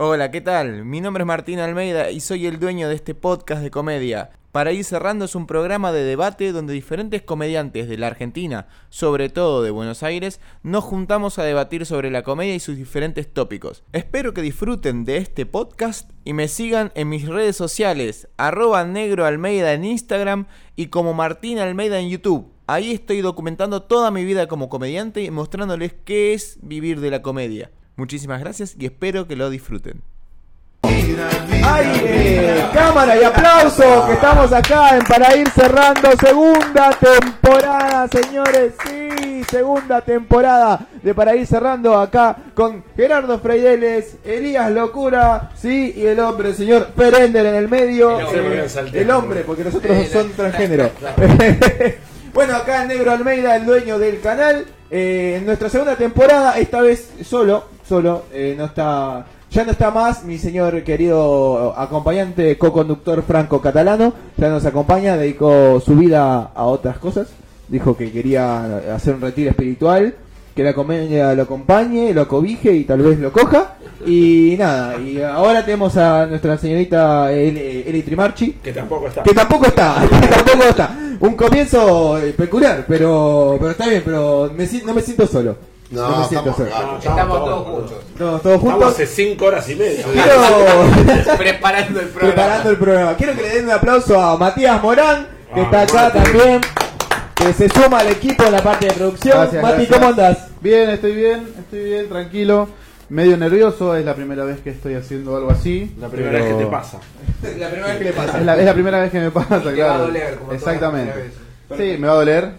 Hola, ¿qué tal? Mi nombre es Martín Almeida y soy el dueño de este podcast de comedia. Para ir cerrando es un programa de debate donde diferentes comediantes de la Argentina, sobre todo de Buenos Aires, nos juntamos a debatir sobre la comedia y sus diferentes tópicos. Espero que disfruten de este podcast y me sigan en mis redes sociales, arroba negro Almeida en Instagram y como Martín Almeida en YouTube. Ahí estoy documentando toda mi vida como comediante y mostrándoles qué es vivir de la comedia. Muchísimas gracias y espero que lo disfruten. ¡Ay! eh, cámara y aplauso que estamos acá en para ir cerrando segunda temporada, señores. Sí, segunda temporada de para ir cerrando acá con Gerardo Freideles, Elías Locura, sí, y el hombre, señor Perender en el medio. El hombre, Eh, salté. el hombre, porque nosotros son transgénero. bueno, acá el Negro Almeida, el dueño del canal. Eh, en nuestra segunda temporada, esta vez solo, solo, eh, no está, ya no está más mi señor querido acompañante, co-conductor franco catalano, ya nos acompaña, dedicó su vida a otras cosas, dijo que quería hacer un retiro espiritual, que la comedia lo acompañe, lo cobije y tal vez lo coja. Y nada, y ahora tenemos a nuestra señorita Eli, Eli Trimarchi, Que tampoco está. que tampoco está, que tampoco está. Un comienzo eh, peculiar, pero pero está bien, pero me no me siento solo. No, me siento estamos solo. No, Estamos todos juntos. Todos, todos Estamos juntos. hace 5 horas y media. Quiero Preparando el programa. preparando el programa. Quiero que le den un aplauso a Matías Morán, que está Vamos, acá también, que se suma al equipo en la parte de producción. Gracias, Mati, gracias. ¿cómo andas? Bien, estoy bien, estoy bien, tranquilo. Medio nervioso, es la primera vez que estoy haciendo algo así. La primera pero- vez que te pasa. La primera vez que le pasa. Es la, es la primera vez que me pasa, Y te claro. va a doler, como todas Exactamente. Sí, me va a doler.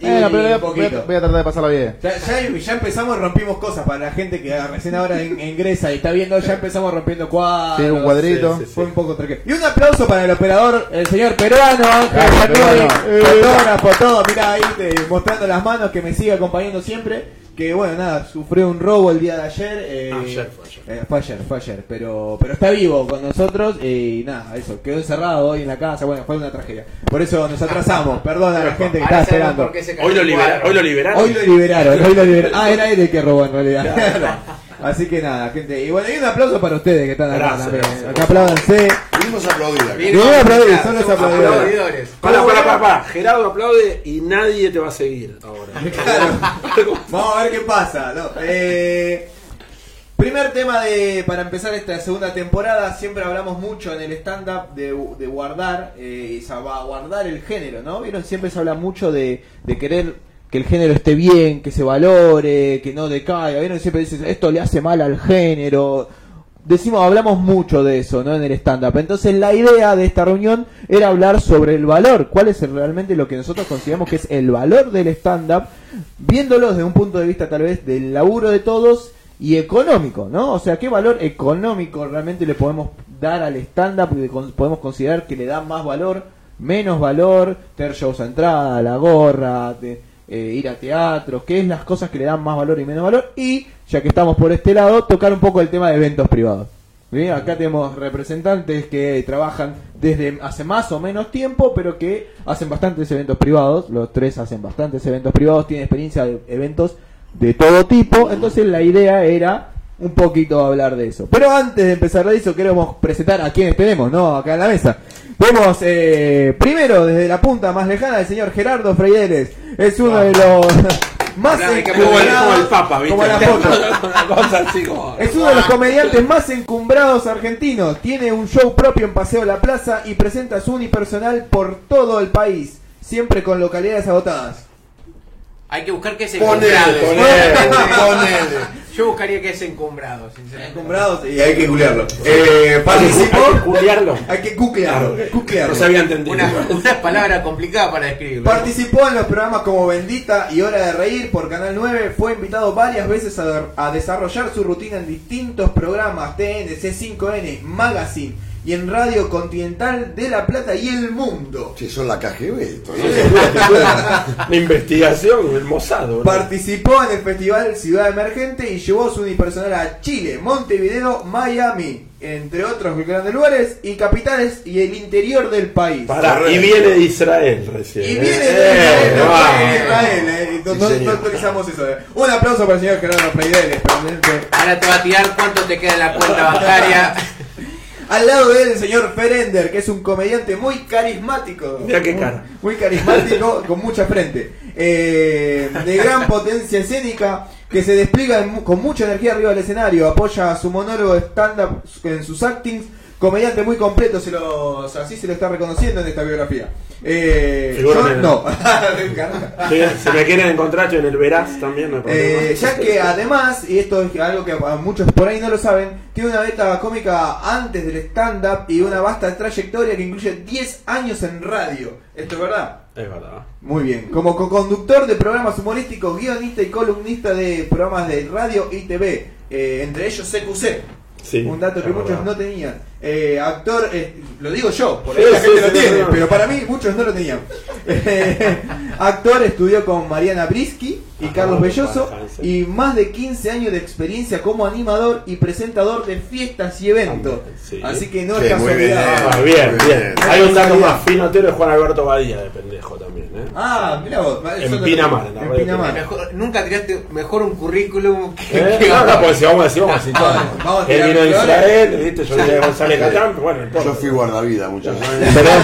Y Bueno, pero voy a, un poquito. voy a- voy a tratar de pasarla bien. Ya, ya, ya empezamos y rompimos cosas para la gente que recién ahora in- ingresa y está viendo, ya empezamos rompiendo cuadros. Sí, un cuadrito. Sí, sí, Fue un poco tranquilo. Y un aplauso para el operador, el señor peruano, Ángel fotógrafo, todo. Mira ahí te- mostrando las manos que me sigue acompañando siempre. Que bueno, nada, sufrió un robo el día de ayer. eh, Ayer fue ayer. eh, fue ayer, fue ayer. Pero, pero está vivo con nosotros eh, y nada, eso. Quedó encerrado hoy en la casa. Bueno, fue una tragedia. Por eso nos atrasamos. Perdón a la gente que sabemos esperando. Hoy lo, el libera- cuadro. hoy lo liberaron. Hoy lo liberaron, hoy lo liberaron. Ah, era él el que robó en realidad. Así que nada, gente. Y bueno, y un aplauso para ustedes que están acá Gracias, también. gracias. Acá apláudanse. Vinimos a aplaudir voy a aplaudir, claro, son los aplaudidores. aplaudidores. Para, para, para, para. Gerardo aplaude y nadie te va a seguir ahora. Vamos a ver qué pasa. ¿no? Eh, primer tema de para empezar esta segunda temporada. Siempre hablamos mucho en el stand-up de, de guardar, eh, y salvaguardar el género, ¿no? ¿Vieron? Siempre se habla mucho de, de querer que el género esté bien, que se valore, que no decaiga. ¿Vieron? Siempre dicen, esto le hace mal al género. Decimos, hablamos mucho de eso, ¿no? En el stand-up. Entonces la idea de esta reunión era hablar sobre el valor. ¿Cuál es realmente lo que nosotros consideramos que es el valor del stand-up? Viéndolo desde un punto de vista tal vez del laburo de todos y económico, ¿no? O sea, ¿qué valor económico realmente le podemos dar al stand-up? Podemos considerar que le da más valor, menos valor, tener shows a entrada, la gorra, de- eh, ir a teatros, qué es las cosas que le dan más valor y menos valor. Y, ya que estamos por este lado, tocar un poco el tema de eventos privados. Bien, Acá tenemos representantes que trabajan desde hace más o menos tiempo, pero que hacen bastantes eventos privados. Los tres hacen bastantes eventos privados, tienen experiencia de eventos de todo tipo. Entonces la idea era un poquito hablar de eso. Pero antes de empezar de eso, queremos presentar a quienes tenemos, ¿no? Acá en la mesa. Vemos eh, primero desde la punta más lejana el señor Gerardo Freideles. Es uno de los más Habla de que Como el, como el encumbrados- Papa, ¿viste? como la foto. Una cosa así como. Es uno de los comediantes más encumbrados argentinos. Tiene un show propio en Paseo La Plaza y presenta su unipersonal por todo el país, siempre con localidades agotadas. Hay que buscar que es encumbrado. ponele, ponele. Yo buscaría que es encumbrado, sinceramente. Encumbrados Y hay que googlearlo. Eh, participó. Hay que. Hay cuclearlo. No se había entendido. Una, una palabra complicada para describirlo. Participó en los programas como Bendita y Hora de Reír por Canal 9. Fue invitado varias veces a, a desarrollar su rutina en distintos programas TN, C5N, Magazine y en Radio Continental de La Plata y el mundo. Che, son la KGB esto, ¿no? La investigación, el Mossad. Participó en el festival Ciudad Emergente y llevó su unipersonal a Chile, Montevideo, Miami, entre otros grandes lugares y capitales y el interior del país. Y viene de Israel recién. Y eh. viene de Eh, Israel, no vamos. viene de Israel, eh, no, Sí, no- señor. no autorizamos eso. eh. Un aplauso para el señor Gerardo Freideles, presidente. Ahora te va a tirar cuánto te queda en la cuenta bancaria. Al lado de él el señor Ferender, que es un comediante muy carismático. Mira qué Muy- cara. Muy carismático, con mucha frente. Eh, de gran potencia escénica, que se despliega en con mucha energía arriba del escenario. Apoya su monólogo stand-up en sus actings. Comediante muy completo, se lo, o sea, así se lo está reconociendo en esta biografía. Eh, yo no. Sí, Si me quieren encontrar, estoy en el Verás también. no hay problema. Eh, ya que además, y esto es algo que a muchos por ahí no lo saben, tiene una beta cómica antes del stand-up y una vasta trayectoria que incluye 10 años en radio. ¿Esto es verdad? Es verdad. Muy bien. Como co-conductor de programas humorísticos, guionista y columnista de programas de radio y TV, eh, entre ellos CQC. Sí, Un dato que muchos verdad. no tenían. Eh, actor, eh, lo digo yo, por Sí, la gente sí, lo tiene, pero para mí muchos no lo tenían. Eh, actor, estudió con Mariana Brisky y Ajá, Carlos Belloso y más de 15 años de experiencia como animador y presentador de fiestas y eventos. Sí. Así que no Sí, es muy bien. casualidad. Ah, bien, bien. bien. Hay un dato más finotero de Juan Alberto Badía, de pendejo también. ¿Eh? Ah, mira vos. En Pinamar, en radio Pinamar. Mejor- nunca tiraste mejor un currículum que, ¿Eh? que No, no, porque si vamos a decir, vamos a decir todo. Ah, vamos a Él vino de. Israel, ¿viste? yo vine de González Catán, bueno. Yo fui guardavida muchas veces. Perdón,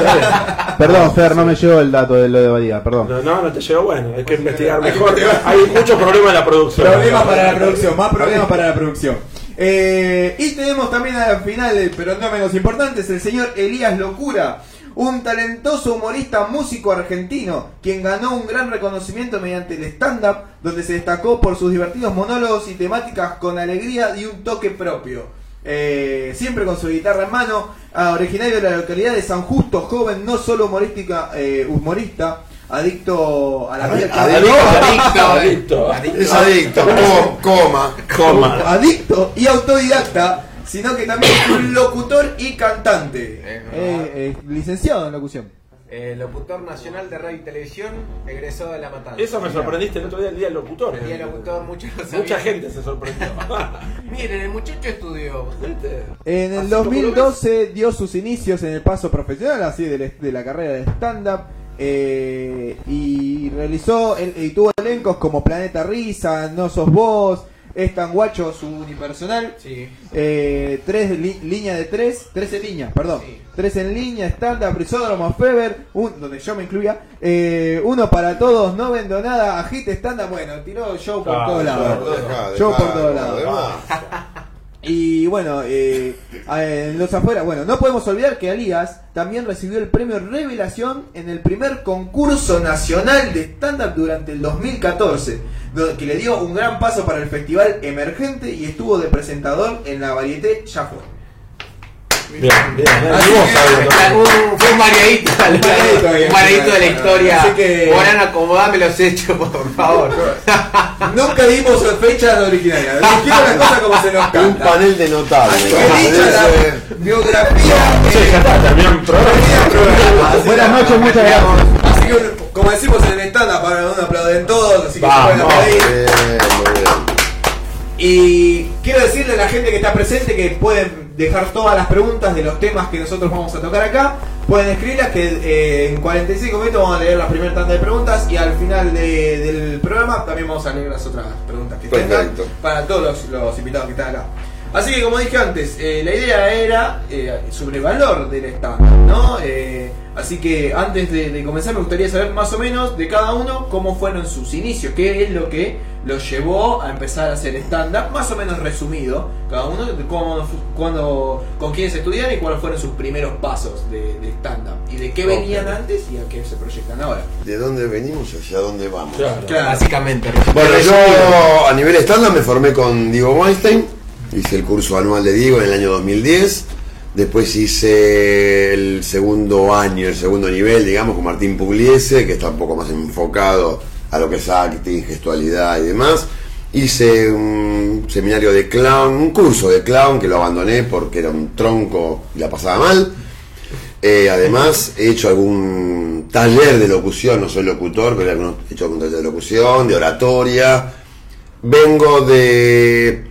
perdón, Fer, no me llegó el dato de lo de Badía, perdón. No, no, no te llegó bueno, hay que investigar hay que mejor. investigar. Hay muchos problemas en la producción. Problemas para la producción, más problemas para la producción. Eh, y tenemos también al final, pero no menos importante, es el señor Elías Locura, un talentoso humorista músico argentino, quien ganó un gran reconocimiento mediante el stand-up, donde se destacó por sus divertidos monólogos y temáticas con alegría y un toque propio. Eh, siempre con su guitarra en mano, ah, originario de la localidad de San Justo, joven, no solo humorística, eh, humorista, adicto a la vida. Adicto. Adicto. Adicto. Es adicto, co- coma. Coma. adicto y autodidacta, sino que también es un locutor y cantante. Eh, Eh, eh, licenciado en locución. Eh, locutor nacional de radio y televisión, egresado de La Matanza. Eso me sorprendiste el otro día, el día del locutor. El locutor, muchos no sabían. Mucha gente se sorprendió. Miren, el muchacho estudió. En el Así como lo 2012 dio sus inicios en el paso profesional, así de, la- de la carrera de stand-up. eh, y realizó el- y tuvo elencos como Planeta Risa, No Sos Vos, Es Tan Guacho, su unipersonal. Sí. Eh, tres li- línea de tres, tres en línea, perdón. Sí. Tres en línea, stand-up, Risódromo, Feber, un, donde yo me incluía. eh, uno para todos, no vendo nada, agite stand-up, bueno, tiró show por Ah, todos lados. Show por todos lados. Y bueno, eh, en los afuera, bueno, no podemos olvidar que Alías también recibió el premio Revelación en el primer concurso nacional de stand-up durante el 2014, do- que le dio un gran paso para el festival emergente y estuvo de presentador en la varieté Ya Fue. Bien, bien. Así Y vos que-. Un, fue un mareadito, Un un mareadito de la historia. Así que- Morán, acomodame los hechos, por favor. Nunca dimos fechas originarias, dijimos las cosas como se nos Un canta. panel de notables. Así dicha la biografía... Sí, ya está, terminó el programa. Así Buenas noches, muchas gracias. Así que, como decimos en el stand-up, para un aplauden todos, así que se Vamos. pueden aplaudir. Bien, muy bien. Y quiero decirle a la gente que está presente que pueden dejar todas las preguntas de los temas que nosotros vamos a tocar acá. Pueden escribirlas que eh, en 45 minutos vamos a leer la primera tanda de preguntas y al final de- del programa también vamos a leer las otras preguntas que tengan para todos los, los invitados que están acá. Así que como dije antes, eh, la idea era eh, sobre el valor del estándar, ¿no? Eh, así que antes de, de comenzar me gustaría saber más o menos de cada uno cómo fueron sus inicios, qué es lo que los llevó a empezar a hacer stand-up, más o menos resumido, cada uno, cómo, cuando, con quiénes estudiaron y cuáles fueron sus primeros pasos de, de stand-up, y de qué venían antes y a qué se proyectan ahora. ¿De dónde venimos y hacia dónde vamos? Claro. Claro. Básicamente. Bueno, yo a nivel estándar me formé con Diego Weinstein, hice el curso anual de Diego en el año 2010, después hice el segundo año, el segundo nivel, digamos, con Martín Pugliese, que está un poco más enfocado a lo que es acting, gestualidad y demás, Hice un seminario de clown, un curso de clown que lo abandoné porque era un tronco y la pasaba mal. Eh, además, he hecho algún taller de locución, no soy locutor, pero he hecho algún taller de locución, de oratoria. Vengo de,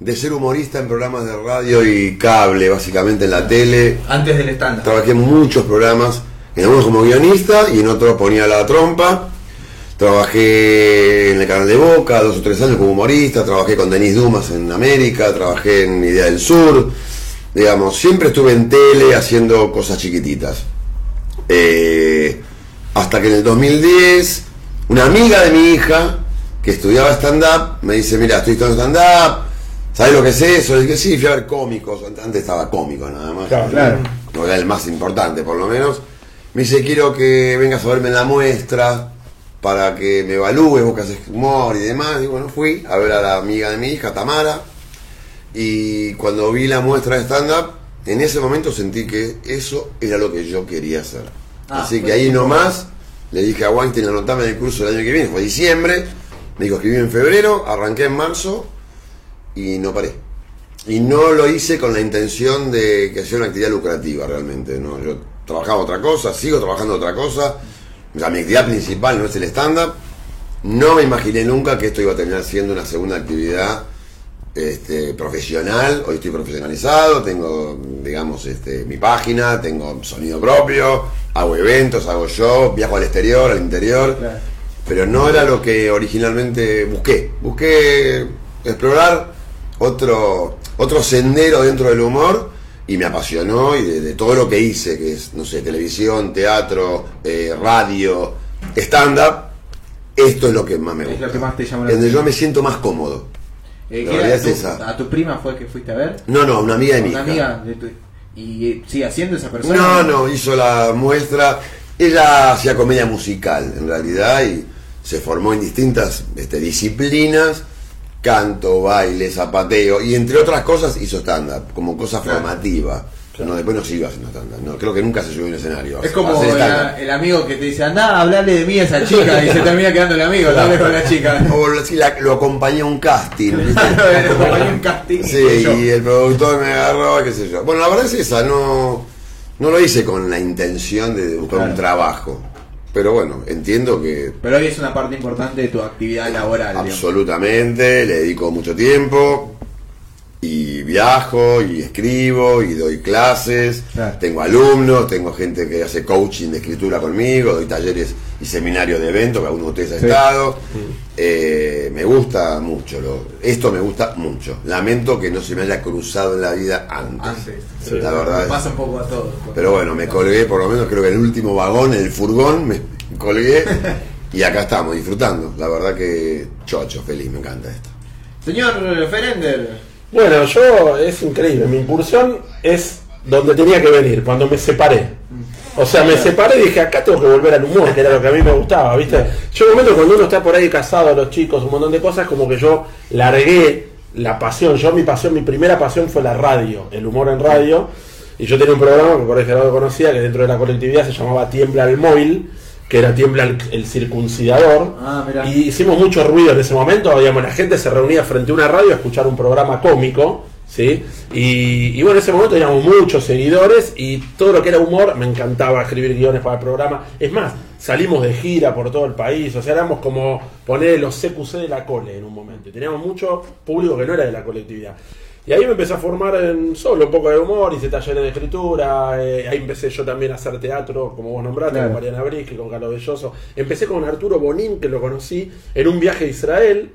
de ser humorista en programas de radio y cable, básicamente en la tele. Antes del stand Trabajé en muchos programas, en algunos como guionista y en otros ponía la trompa. Trabajé en el canal de Boca dos o tres años como humorista, trabajé con Denis Dumas en América, trabajé en Idea del Sur. Digamos, siempre estuve en tele haciendo cosas chiquititas. Eh, hasta que en el 2010, una amiga de mi hija, que estudiaba stand-up, me dice, mira, estoy estudiando stand-up, ¿sabes lo que es eso? Le dije, sí, fui a ver cómicos, antes estaba cómico nada más. Claro, Claro. No era el más importante, por lo menos. Me dice, quiero que vengas a verme en la muestra para que me evalúes, vos que haces humor y demás. Y bueno, fui a ver a la amiga de mi hija, Tamara. Y cuando vi la muestra de stand-up, en ese momento sentí que eso era lo que yo quería hacer. Ah, Así que ahí nomás le dije a Weinstein, anotame en el curso del año que viene, fue diciembre. Me dijo, escribí en febrero, arranqué en marzo y no paré. Y no lo hice con la intención de que sea una actividad lucrativa realmente. ¿no? Yo trabajaba otra cosa, sigo trabajando otra cosa. O sea, mi actividad principal no es el stand-up. No me imaginé nunca que esto iba a terminar siendo una segunda actividad este, profesional. Hoy estoy profesionalizado, tengo, digamos, este, mi página, tengo sonido propio, hago eventos, hago shows, viajo al exterior, al interior. Claro. Pero no era lo que originalmente busqué. Busqué explorar otro, otro sendero dentro del humor y me apasionó y de, de todo lo que hice, que es, no sé, televisión, teatro, eh, radio, stand-up, esto es lo que más me Es gusta. lo que más te llamó la Donde yo me siento más cómodo. Eh, La ¿qué realidad era es esa. ¿A tu prima fue que fuiste a ver? No, no, una amiga de mi Una hija. amiga de tu... ¿Y eh, sigue haciendo esa persona? No, no, hizo la muestra. Ella hacía comedia musical, en realidad, y se formó en distintas este, disciplinas, canto, baile, zapateo, y entre otras cosas hizo stand-up, como cosa Claro. formativa. No, después no siguió haciendo stand-up. No, creo que nunca se subió a un escenario. Es como el, el amigo que te dice, anda, hablale de mí a esa chica y se termina quedando el amigo, hables con la chica. O si la- lo acompañé a un casting. Como hay un casting. Sí, y el productor me agarró, qué sé yo. Bueno, la verdad es esa, no, no lo hice con la intención de buscar Claro. un trabajo. Pero bueno, entiendo que Pero hoy es una parte importante de tu actividad laboral. digamos. absolutamente le dedico mucho tiempo y viajo y escribo y doy clases. Claro. Tengo alumnos, tengo gente que hace coaching de escritura conmigo, doy talleres y seminarios de eventos que algunos de ustedes Sí. estado. Eh, me gusta mucho, lo- esto me gusta mucho. Lamento que no se me haya cruzado en la vida antes. Antes. Sí. La verdad es- Pasa un poco a todos. Pero bueno, me colgué, por lo menos creo que en el último vagón, el furgón, me colgué y acá estamos disfrutando. La verdad que chocho, feliz, me encanta esto. Señor Ferender, Bueno, yo es increíble. Mi incursión es donde tenía que venir, cuando me separé. O sea, me separé y dije, acá tengo que volver al humor, que era lo que a mí me gustaba, ¿viste? Yo un momento cuando uno está por ahí casado, los chicos, un montón de cosas, como que yo largué la pasión. Yo mi pasión, mi primera pasión fue la radio, el humor en radio. Y yo tenía un programa que por ahí Gerardo conocía, que dentro de la colectividad se llamaba Tiembla el Móvil, que era Tiembla el, el circuncidador. Ah, y hicimos mucho ruido en ese momento, digamos, la gente se reunía frente a una radio a escuchar un programa cómico, ¿sí? Y, y bueno, en ese momento teníamos muchos seguidores y todo lo que era humor, me encantaba escribir guiones para el programa. Es más, salimos de gira por todo el país, o sea, éramos como poner los CQC de la cole en un momento. Y teníamos mucho público que no era de la colectividad. Y ahí me empecé a formar en solo un poco de humor, hice talleres de escritura, eh, ahí empecé yo también a hacer teatro, como vos nombraste, Claro. con Mariana Brisky, con Carlos Belloso. Empecé con Arturo Bonín, que lo conocí en un viaje a Israel.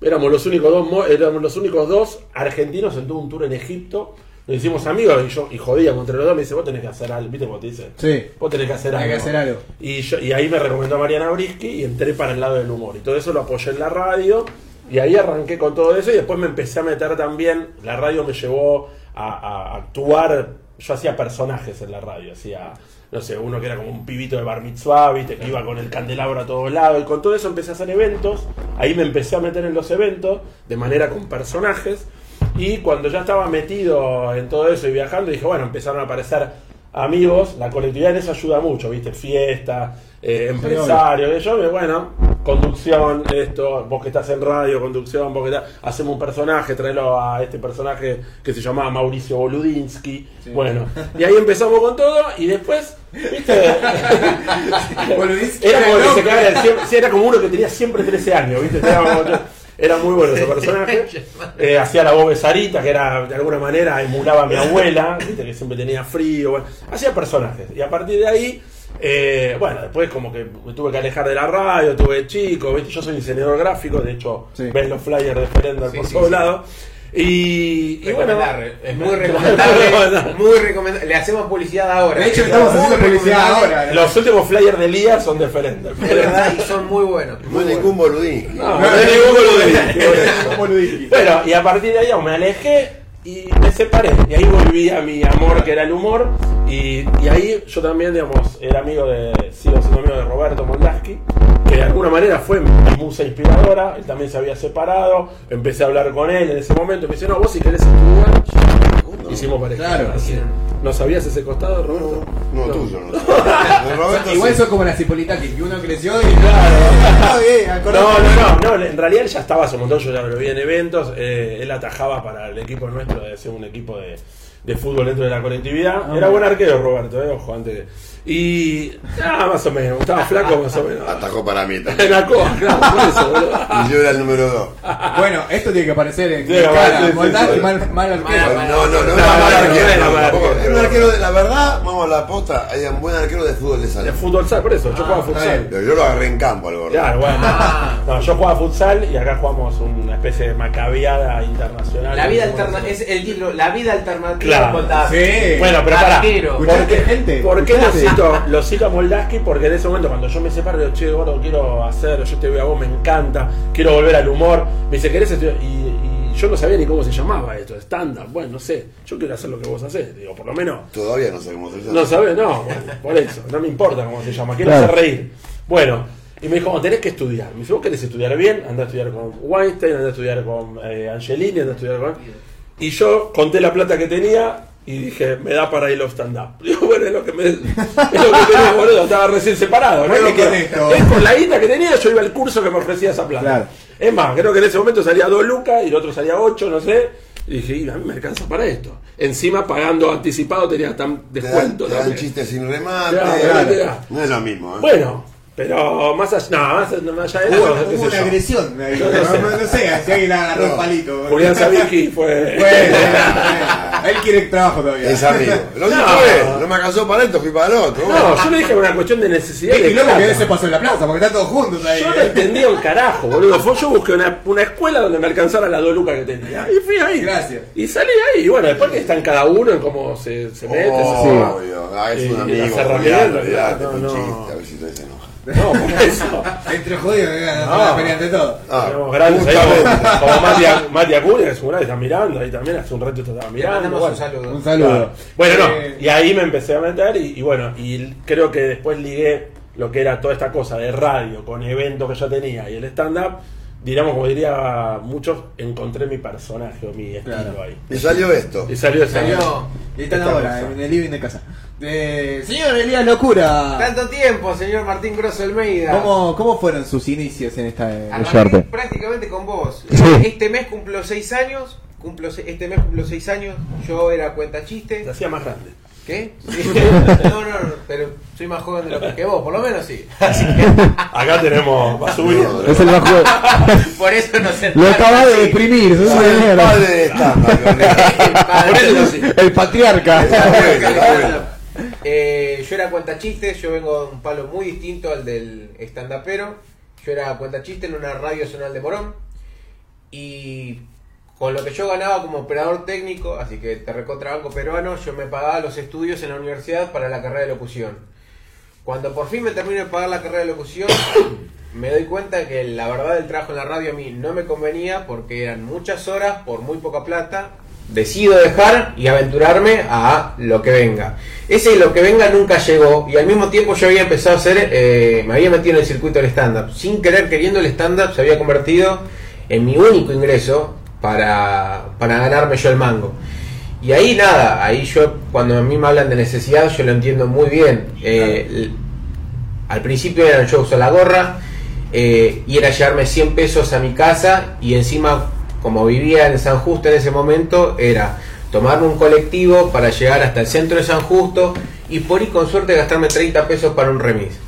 Éramos los únicos dos, mo- éramos los únicos dos argentinos en todo un tour en Egipto. Nos hicimos amigos y yo y jodíamos entre los dos. Me dice, vos tenés que hacer algo, ¿viste cómo te dicen? Sí. Vos tenés que hacer Hay algo. que hacer algo. Y, yo- y ahí me recomendó a Mariana Brisky y entré para el lado del humor. Y todo eso lo apoyé en la radio. Y ahí arranqué con todo eso. Y después me empecé a meter también. La radio me llevó a, actuar. Yo hacía personajes en la radio. Hacía, no sé, uno que era como un pibito de bar mitzvah, que iba con el candelabro a todos lados. Y con todo eso empecé a hacer eventos. Ahí me empecé a meter en los eventos de manera con personajes. Y cuando ya estaba metido en todo eso y viajando, dije, bueno, empezaron a aparecer amigos, la colectividad en eso ayuda mucho, ¿viste? Fiesta, eh, empresarios, que yo, bueno, conducción, esto, vos que estás en radio, conducción, vos que estás, hacemos un personaje, traelo a este personaje que se llamaba Mauricio Boludinsky, bueno, y ahí empezamos con todo y después, ¿viste? Como que se sí, era como uno que tenía siempre 13 años, ¿viste? Era, como- era muy bueno ese personaje. Eh, hacía la voz de Sarita, que era de alguna manera emulaba a mi abuela, ¿viste? que siempre tenía frío. Bueno, hacía personajes. Y a partir de ahí, eh, bueno, después como que me tuve que alejar de la radio, tuve chico, ¿viste? yo soy diseñador gráfico, de hecho, Sí. ven los flyers de Ferender Sí, por sí, todos sí. lados. Y, y bueno, es muy recomendable. Muy recomendable. Le hacemos publicidad ahora. De hecho, estamos haciendo publicidad ahora. los últimos flyers de Lía son de Ferender. De verdad, y son muy buenos. No ningún boludín. No, No, no hay ningún boludín. Bueno, y a partir de ahí me alejé y me separé. Y ahí volví a mi amor, que era el humor. Y, ahí yo también, digamos, era amigo de, sigo siendo amigo de Roberto Moldaski, que de alguna manera fue mi musa inspiradora. Él también se había separado. Empecé a hablar con él en ese momento. Me dice, no, vos si querés estudiar. Hicimos pareja. Claro. Así. ¿No sabías ese costado, Roberto? No, tuyo, no. De Roberto Igual sí. sos como la Cipolitaki, que uno creció y Está bien, acordate. No, no, no, no, en realidad él ya estaba hace un montón, yo ya lo vi en eventos, eh, él atajaba para el equipo nuestro de ser un equipo de, de fútbol dentro de la colectividad. Era buen arquero Roberto, eh, ojo, antes que... Y... Ah, más o menos, estaba flaco más o menos. Atajó para mí En también. la coja, claro, por eso, boludo. Y yo era el número dos. Bueno, esto tiene que aparecer en Tiene que cara. aparecer, sí, sí. mal, mal arquero. Mal, No, no, no, No, era no, mal no, arquero. era mal tampoco. arquero. Era un arquero de la verdad, vamos a la posta, hay un buen arquero de fútbol de De salón. fútbol sal, por eso, yo jugaba está futsal. yo lo agarré en campo al gordo. Claro, bueno. No, yo jugaba futsal y acá jugamos una especie de macabeada internacional. La vida alternativa es el título, la vida alternativa Moldavia. Sí. Bueno, pero para. Arquero. ¿Por qué, gente, ¿por qué lo cito, lo cito a Moldaski? Porque en ese momento, cuando yo me separo, digo, che, gordo, quiero hacer, yo te veo a vos, me encanta, quiero volver al humor. Me dice, ¿querés estudiar? Y, y yo no sabía ni cómo se llamaba esto, stand-up. Bueno, no sé, yo quiero hacer lo que vos hacés. Digo, por lo menos. Todavía no sé cómo se llama. No sabés, no, bueno, por eso, no me importa cómo se llama, quiero Claro. hacer reír. Bueno, y me dijo, "Oh, tenés que estudiar. Me dice, vos querés estudiar bien, anda a estudiar con Weinstein, anda a estudiar con eh, Angelini, anda a estudiar con... Y yo conté la plata que tenía y dije, me da para ir a stand-up. Digo, bueno, es lo que me... Es lo que tenía, boludo, estaba recién separado. ¿no? Bueno, que- con esto. es con la guita que tenía, yo iba al curso que me ofrecía esa plata. Claro. Es más, creo que en ese momento salía 2 lucas y el otro salía 8, no sé. Y dije, y a mí me alcanza para esto. Encima, pagando anticipado, tenía tan Te dan, descuento. te dan también. chistes sin remate. Claro, claro. claro. No es lo mismo, ¿eh? Bueno, pero más allá, no, más, más allá de eso, Hubo, hubo sé una yo. agresión. no No, sé. no, no sé, si alguien agarró el No. palito. Julián Sabinski fue. Bueno, él quiere trabajo todavía. Es amigo. Lo No. mismo fue. No me alcanzó para esto, fui para el otro. No, yo le dije una cuestión de necesidad. De quilombo que se pasó en la plaza, porque están todos juntos ahí. Yo no entendía un carajo, boludo. Fue, yo busqué una, una escuela donde me alcanzara las dos lucas que tenía. Y fui ahí. Gracias. Y salí ahí. Y bueno, después que están cada uno en cómo se, se mete. Oh, se- obvio. Ah, es Y un amigo. no, un no. No, por eso. Entre jodidos, que ganan No. la pelea entre todos. Ah, Tenemos grandes ahí justamente. como, como Mati, Mati Acuña, que es un gran, está mirando ahí también, hace un rato estaba mirando. bueno. un saludo. Un saludo. Claro. Bueno, no, Eh, y ahí me empecé a meter y, y bueno, y creo que después ligué lo que era toda esta cosa de radio con eventos que yo tenía y el stand-up, diríamos, como diría muchos, encontré mi personaje o mi estilo Claro. ahí. Y salió esto. Y salió Salió. Y están Esta ahora cosa. en el living de casa. Eh, señor Elías Locura, Tanto tiempo, señor Martín Grosso Almeida. ¿cómo, ¿cómo fueron sus inicios en esta eh, prácticamente con vos. Este mes cumplo seis años. Cumplo se- este mes cumplo seis años. Yo era cuenta chiste. Se hacía más grande. ¿Qué? Sí. No, no, no, pero soy más joven de lo que, que vos, por lo menos sí. Así que Acá tenemos, va. No, Es el bajo. por eso no sé. Lo acaba de deprimir. el padre de stand-up, Por eso sí. El patriarca. Está bueno. Eh, yo era cuenta chiste, yo vengo de un palo muy distinto al del stand-upero. Yo era cuenta chiste en una radio nacional de Morón. Y con lo que yo ganaba como operador técnico, así que te banco peruano, yo me pagaba los estudios en la universidad para la carrera de locución. Cuando por fin me termino de pagar la carrera de locución, me doy cuenta que la verdad del trabajo en la radio a mí no me convenía porque eran muchas horas por muy poca plata. Decido dejar y aventurarme a lo que venga. Ese lo que venga nunca llegó y al mismo tiempo yo había empezado a hacer, eh, me había metido en el circuito del stand-up. Sin querer queriendo el stand-up se había convertido en mi único ingreso para, para ganarme yo el mango. Y ahí nada, ahí yo, cuando a mí me hablan de necesidad, yo lo entiendo muy bien. Eh, al principio eran shows a la gorra eh, y era llevarme 100 pesos a mi casa y encima, como vivía en San Justo en ese momento, era tomarme un colectivo para llegar hasta el centro de San Justo y por ir con suerte gastarme 30 pesos para un remis.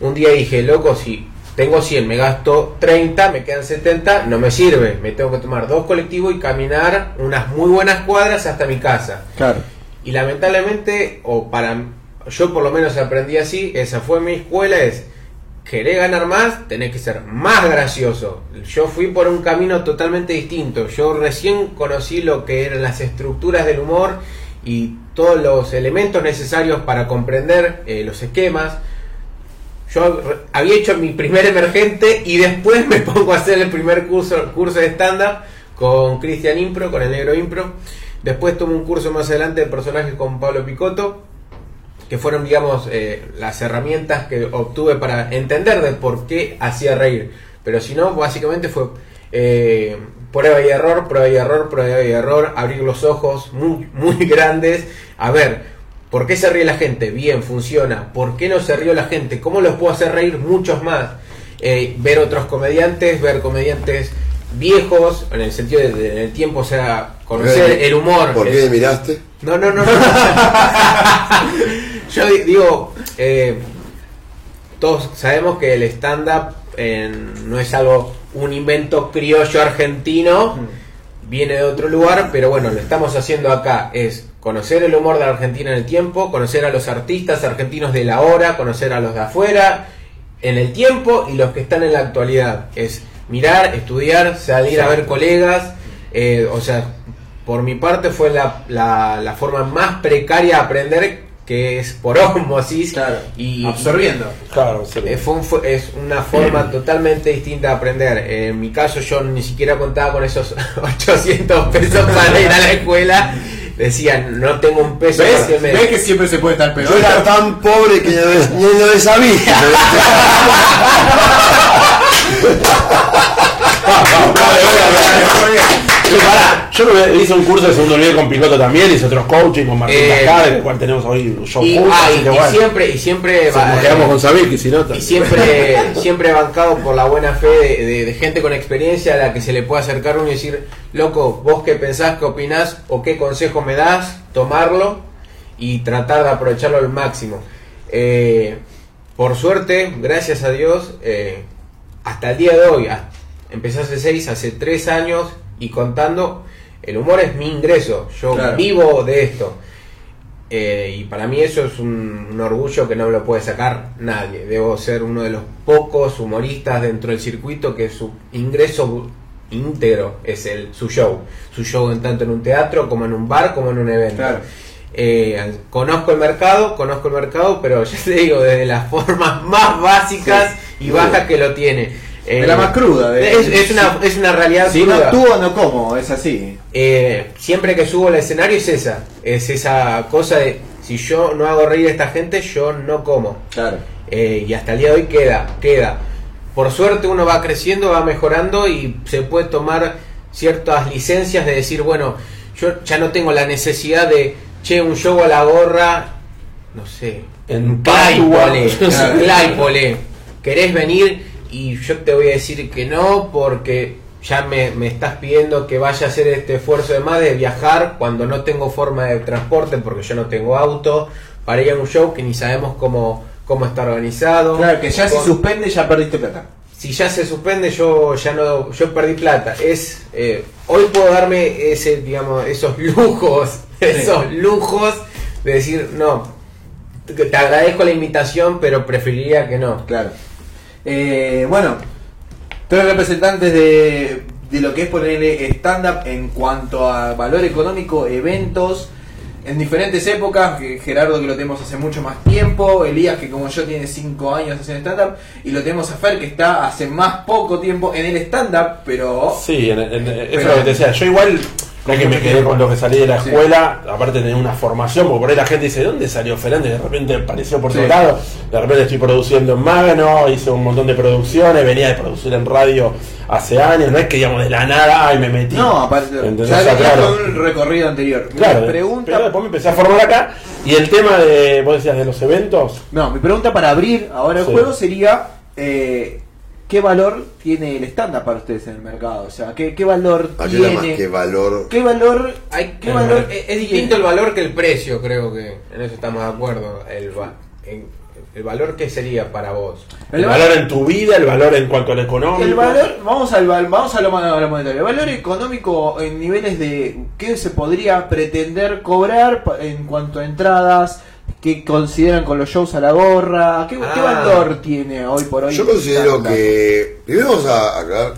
Un día dije, loco, si tengo 100, me gasto 30, me quedan 70, no me sirve. Me tengo que tomar dos colectivos y caminar unas muy buenas cuadras hasta mi casa. Claro. Y lamentablemente, o para yo por lo menos aprendí así, esa fue mi escuela, es querés ganar más, tenés que ser más gracioso. Yo fui por un camino totalmente distinto. Yo recién conocí lo que eran las estructuras del humor y todos los elementos necesarios para comprender eh, los esquemas. Yo había hecho mi primer emergente y después me pongo a hacer el primer curso, curso de stand-up con Cristian Impro, con el negro Impro. Después tomo un curso más adelante de personajes con Pablo Picotto, que fueron, digamos, eh, las herramientas que obtuve para entender de por qué hacía reír. Pero si no, básicamente fue eh, prueba y error, prueba y error, prueba y error, abrir los ojos muy, muy grandes, a ver, ¿por qué se ríe la gente? Bien, funciona. ¿Por qué no se rió la gente? ¿Cómo los puedo hacer reír muchos más? Eh, ver otros comediantes, ver comediantes viejos, en el sentido de, de- en el tiempo, o sea, conocer el humor. ¿Por qué me miraste? no, no, no. no. Yo di- digo, eh, todos sabemos que el stand-up eh, no es algo, un invento criollo argentino, viene de otro lugar, pero bueno, lo estamos haciendo acá. Es conocer el humor de la Argentina en el tiempo, conocer a los artistas argentinos de la hora, conocer a los de afuera en el tiempo y los que están en la actualidad. Es mirar, estudiar, salir a ver colegas, eh, o sea, por mi parte fue la, la, la forma más precaria de aprender que es por osmosis Claro. y Absorbiendo. Claro, sí. eh, fue un- fue- es una forma totalmente distinta de aprender. En mi caso yo ni siquiera contaba con esos 800 pesos para ir a la escuela. Decían, no tengo un peso ¿Ves? hacerme- ¿Ves que siempre se puede estar peor? Yo era tan pobre que ni lo desaviste. Pará, yo me hice un curso de segundo nivel con Piloto también, hice otros coaching con Martín Eh, Cascada, el cual tenemos hoy show y, ah, y- que y bueno. siempre, y siempre, Sí, va- nos quedamos con Sabir, que si no... y siempre, siempre bancado por la buena fe de, de- de gente con experiencia a la que se le puede acercar uno y decir, loco, vos qué pensás, qué opinás o qué consejo me das, tomarlo y tratar de aprovecharlo al máximo. Eh, por suerte, gracias a Dios, eh, hasta el día de hoy, empecé hace seis, hace tres años y contando, el humor es mi ingreso, yo Claro. vivo de esto. Eh, y para mí eso es un, un orgullo que no me lo puede sacar nadie. Debo ser uno de los pocos humoristas dentro del circuito que su ingreso íntegro es el su show. Su show en tanto en un teatro como en un bar como en un evento. Claro. Eh, conozco el mercado, conozco el mercado, pero ya te digo, desde las formas más básicas y bajas que lo tiene. Eh, De la más cruda, de- es, es una, es una realidad Si no cruda. actúo, no como, es así. Eh, siempre que subo al escenario es esa, es esa cosa de si yo no hago reír a esta gente, yo no como. Claro. Eh, y hasta el día de hoy queda, queda. Por suerte uno va creciendo, va mejorando y se puede tomar ciertas licencias de decir, bueno, yo ya no tengo la necesidad de, che, un show a la gorra, no sé, En Claypole. Claypole, querés venir y yo te voy a decir que no porque ya me, me estás pidiendo que vaya a hacer este esfuerzo de más de viajar cuando no tengo forma de transporte porque yo no tengo auto para ir a un show que ni sabemos cómo, cómo está organizado. Claro, que ya se suspende, ya perdiste plata. si ya se suspende yo ya no yo perdí plata es eh, hoy puedo darme ese digamos esos lujos esos lujos de decir no te agradezco la invitación pero preferiría que no Claro. Eh, bueno, tres representantes de, de lo que es ponerle stand-up en cuanto a valor económico, eventos, en diferentes épocas. Gerardo, que lo tenemos hace mucho más tiempo. Elías, que como yo tiene 5 años haciendo stand-up. Y lo tenemos a Fer, que está hace más poco tiempo en el stand-up, pero. Sí, en, en- eso Pero- es lo que te decía. Yo igual es que me quedé con lo que salí de la escuela, aparte tener una formación, porque por ahí la gente dice, ¿dónde salió Fernández? De repente apareció por Sí. todos lados, de repente estoy produciendo en Magno, hice un montón de producciones, venía de producir en radio hace años, no es que digamos de la nada, ay me metí. No, aparte, ¿Entendés? ya venías claro. un recorrido anterior. Claro, pero pregunta, después me empecé a formar acá, y el tema de, vos decías, de los eventos, no, mi pregunta para abrir ahora el Sí. juego sería, eh, ¿qué valor tiene el estándar para ustedes en el mercado? O sea, ¿qué, qué valor nada más tiene? que valor. ¿Qué valor? Hay, ¿Qué valor? es, es distinto el valor que el precio, creo que en eso estamos de acuerdo. El, en- el valor que sería para vos. el valor en tu vida, el valor en cuanto al económico. El valor, vamos al vamos a lo, a lo monetario. El valor económico en niveles de qué se podría pretender cobrar en cuanto a entradas, qué consideran con los shows a la gorra, qué, qué Ah. valor tiene hoy por hoy. Yo considero que. Primero vamos a aclarar: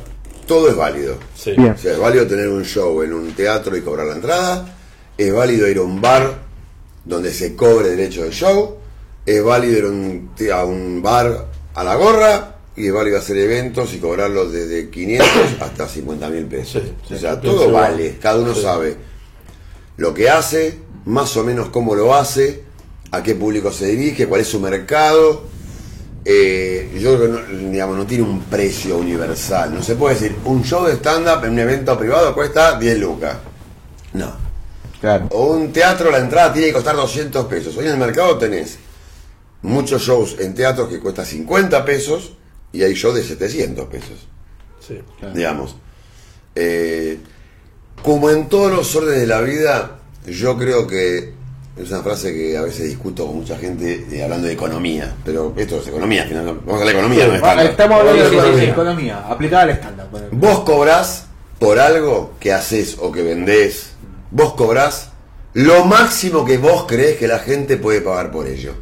todo es válido. Sí. Bien. O sea, es válido tener un show en un teatro y cobrar la entrada. Es válido ir a un bar donde se cobre derecho de show. Es válido ir a un, te- a un bar a la gorra. Y es válido hacer eventos y cobrarlos desde 500 hasta 50 mil pesos. Sí, sí, o sea, todo vale. Cada uno Sí. sabe lo que hace, más o menos cómo lo hace, a qué público se dirige, cuál es su mercado. Eh, yo creo que no, digamos, no tiene un precio universal. No se puede decir, un show de stand-up en un evento privado cuesta 10 lucas. No. Claro. O un teatro, la entrada tiene que costar 200 pesos. Hoy en el mercado tenés muchos shows en teatros que cuesta 50 pesos y hay shows de 700 pesos Sí. digamos. Eh, como en todos los órdenes de la vida, yo creo que es una frase que a veces discuto con mucha gente eh, hablando de economía, pero esto es economía, al final, vamos a hablar de economía, no es estándar. Estamos hablando de sí, economía, sí. economía, aplicada al estándar. Vos cobrás por algo que haces o que vendés, vos cobrás lo máximo que vos crees que la gente puede pagar por ello.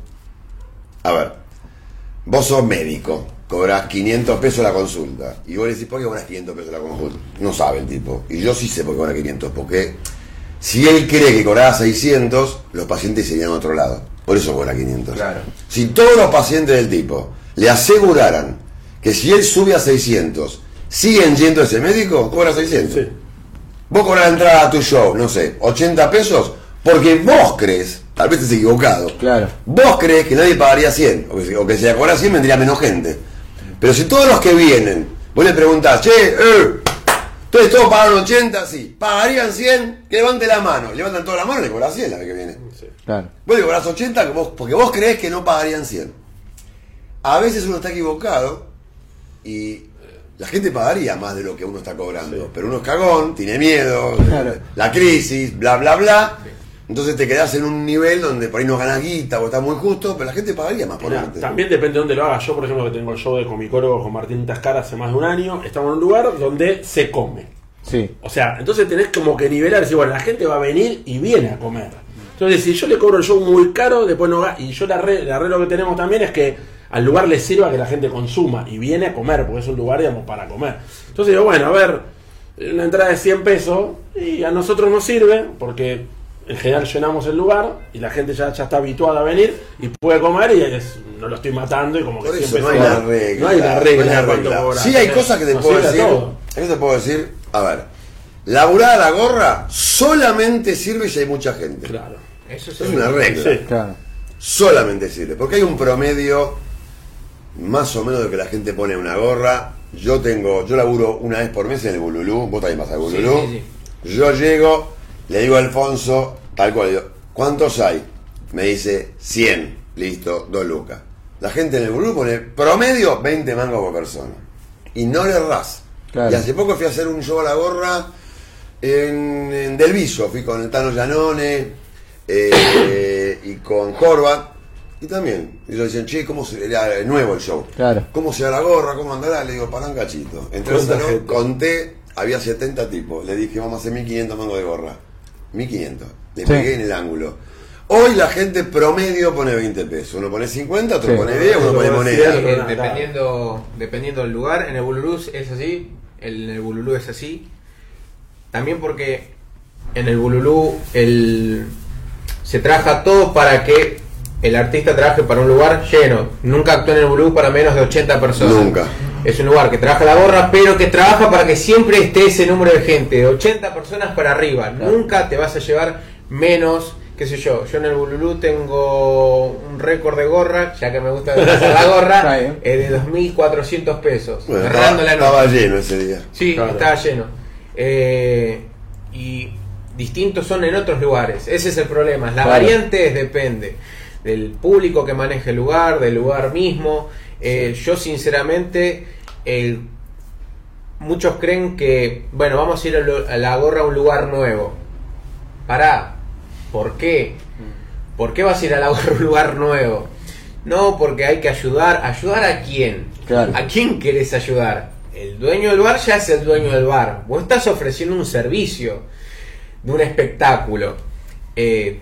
A ver, vos sos médico, cobrás 500 pesos la consulta, y vos le decís, ¿por qué cobras 500 pesos la consulta? No sabe el tipo, y yo sí sé por qué cobra 500, porque si él cree que cobraba 600, los pacientes se irían a otro lado, por eso cobra 500. Claro. Si todos los pacientes del tipo le aseguraran que si él sube a 600, siguen yendo a ese médico, cobra 600. Sí. Vos cobras la entrada a tu show, no sé, 80 pesos, porque vos crees, tal vez estés equivocado, Claro. vos crees que nadie pagaría 100, o que, si- o que si la cobra 100 vendría menos gente. Pero si todos los que vienen, vos le preguntás, che, eh, entonces todos pagaron 80, sí, pagarían 100, que levante la mano, levantan toda la mano y le cobras 100 la vez que viene. Claro. Vos le cobrás 80 que vos- porque vos crees que no pagarían 100. A veces uno está equivocado y la gente pagaría más de lo que uno está cobrando. Pero uno es cagón, tiene miedo, Claro. la crisis, bla, bla, bla. Entonces te quedás en un nivel donde por ahí no ganas guita o estás muy justo, pero la gente pagaría más por Mirá, también depende de dónde lo hagas. Yo, por ejemplo, que tengo el show de comicólogo con Martín Tascara hace más de un año, estamos en un lugar donde se come. Sí. O sea, entonces tenés como que nivelar, decir, bueno, la gente va a venir y viene a comer. Entonces, si yo le cobro el show muy caro, después no ga- Y yo el arreglo, el arreglo que tenemos también es que al lugar le sirva que la gente consuma y viene a comer, porque es un lugar, digamos, para comer. Entonces digo, bueno, a ver, una entrada de 100 pesos y a nosotros nos sirve, porque en general llenamos el lugar y la gente ya, ya está habituada a venir y puede comer y es- no lo estoy matando y como que Por eso siempre no hay la regla. No hay la regla. no hay la de cuánto regla. cobrar. Sí hay cosas que te Nos puedo decir. todo. ¿Qué te puedo decir? A ver, laburar a la gorra solamente sirve si hay mucha gente. Claro. Eso Es una regla. Sí. Claro. solamente sirve. Porque hay un promedio más o menos de que la gente pone una gorra. Yo tengo, yo laburo una vez por mes en el Bululú, vos también vas al Bululú. Sí, sí, Yo llego, le digo a Alfonso, tal cual, ¿cuántos hay? Me dice 100, listo, 2 lucas. La gente en el Bululú pone promedio 20 mangos por persona. Y no le errás. Claro. Y hace poco fui a hacer un show a la gorra en, en Del Viso, fui con el Tano Llanone eh, y con Horvat. Y también, ellos decían, che, ¿cómo se era nuevo el show? Claro. ¿Cómo será la gorra? ¿Cómo andará? Le digo, para un cachito. Entré al ¿Cuánta salón, conté, había 70 tipos. Le dije, vamos a hacer 1500 mangos de gorra. 1500. Le Sí. pegué en el ángulo. Hoy la gente promedio pone 20 pesos. Uno pone 50, otro Sí. pone 10, uno pone moneda. sí. Eh, dependiendo, dependiendo del lugar, en el Bululú es así, el- en el Bululú es así. También porque en el Bululú el, se trabaja todo para que el artista trabaje para un lugar lleno. Nunca actuó en el Bululú para menos de 80 personas. Nunca. Es un lugar que trabaja la gorra, pero que trabaja para que siempre esté ese número de gente, de 80 personas para arriba. Nunca te vas a llevar menos, qué sé yo. Yo en el Bululú tengo un récord de gorra, ya que me gusta hacer la gorra, es de 2.400 pesos. Bueno, estaba, la estaba lleno ese día. Sí, Claro. estaba lleno. Eh, y distintos son en otros lugares. Ese es el problema. La Claro. variante es- depende del público que maneje el lugar, del lugar mismo. Eh, Yo sinceramente, el- muchos creen que, bueno, vamos a ir a, lo- a la gorra a un lugar nuevo. Pará, ¿por qué? ¿Por qué vas a ir a un lugar nuevo? No, porque hay que ayudar. ¿Ayudar a quién? Claro. ¿A quién querés ayudar? El dueño del bar ya es el dueño del bar. Vos estás ofreciendo un servicio de un espectáculo. Eh,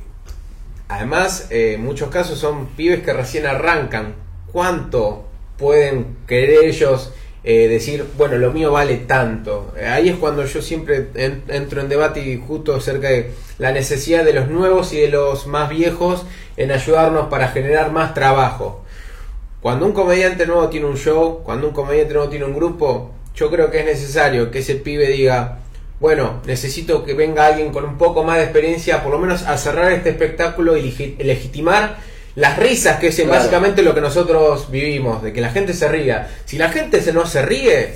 además, eh, en muchos casos son pibes que recién arrancan. ¿Cuánto pueden querer ellos eh, decir, bueno, lo mío vale tanto? Eh, ahí es cuando yo siempre en- entro en debate y justo acerca de la necesidad de los nuevos y de los más viejos en ayudarnos para generar más trabajo. Cuando un comediante nuevo tiene un show, cuando un comediante nuevo tiene un grupo, yo creo que es necesario que ese pibe diga, bueno, necesito que venga alguien con un poco más de experiencia, por lo menos a cerrar este espectáculo y legi- legitimar las risas, que es Claro. básicamente lo que nosotros vivimos, de que la gente se ría. Si la gente se no se ríe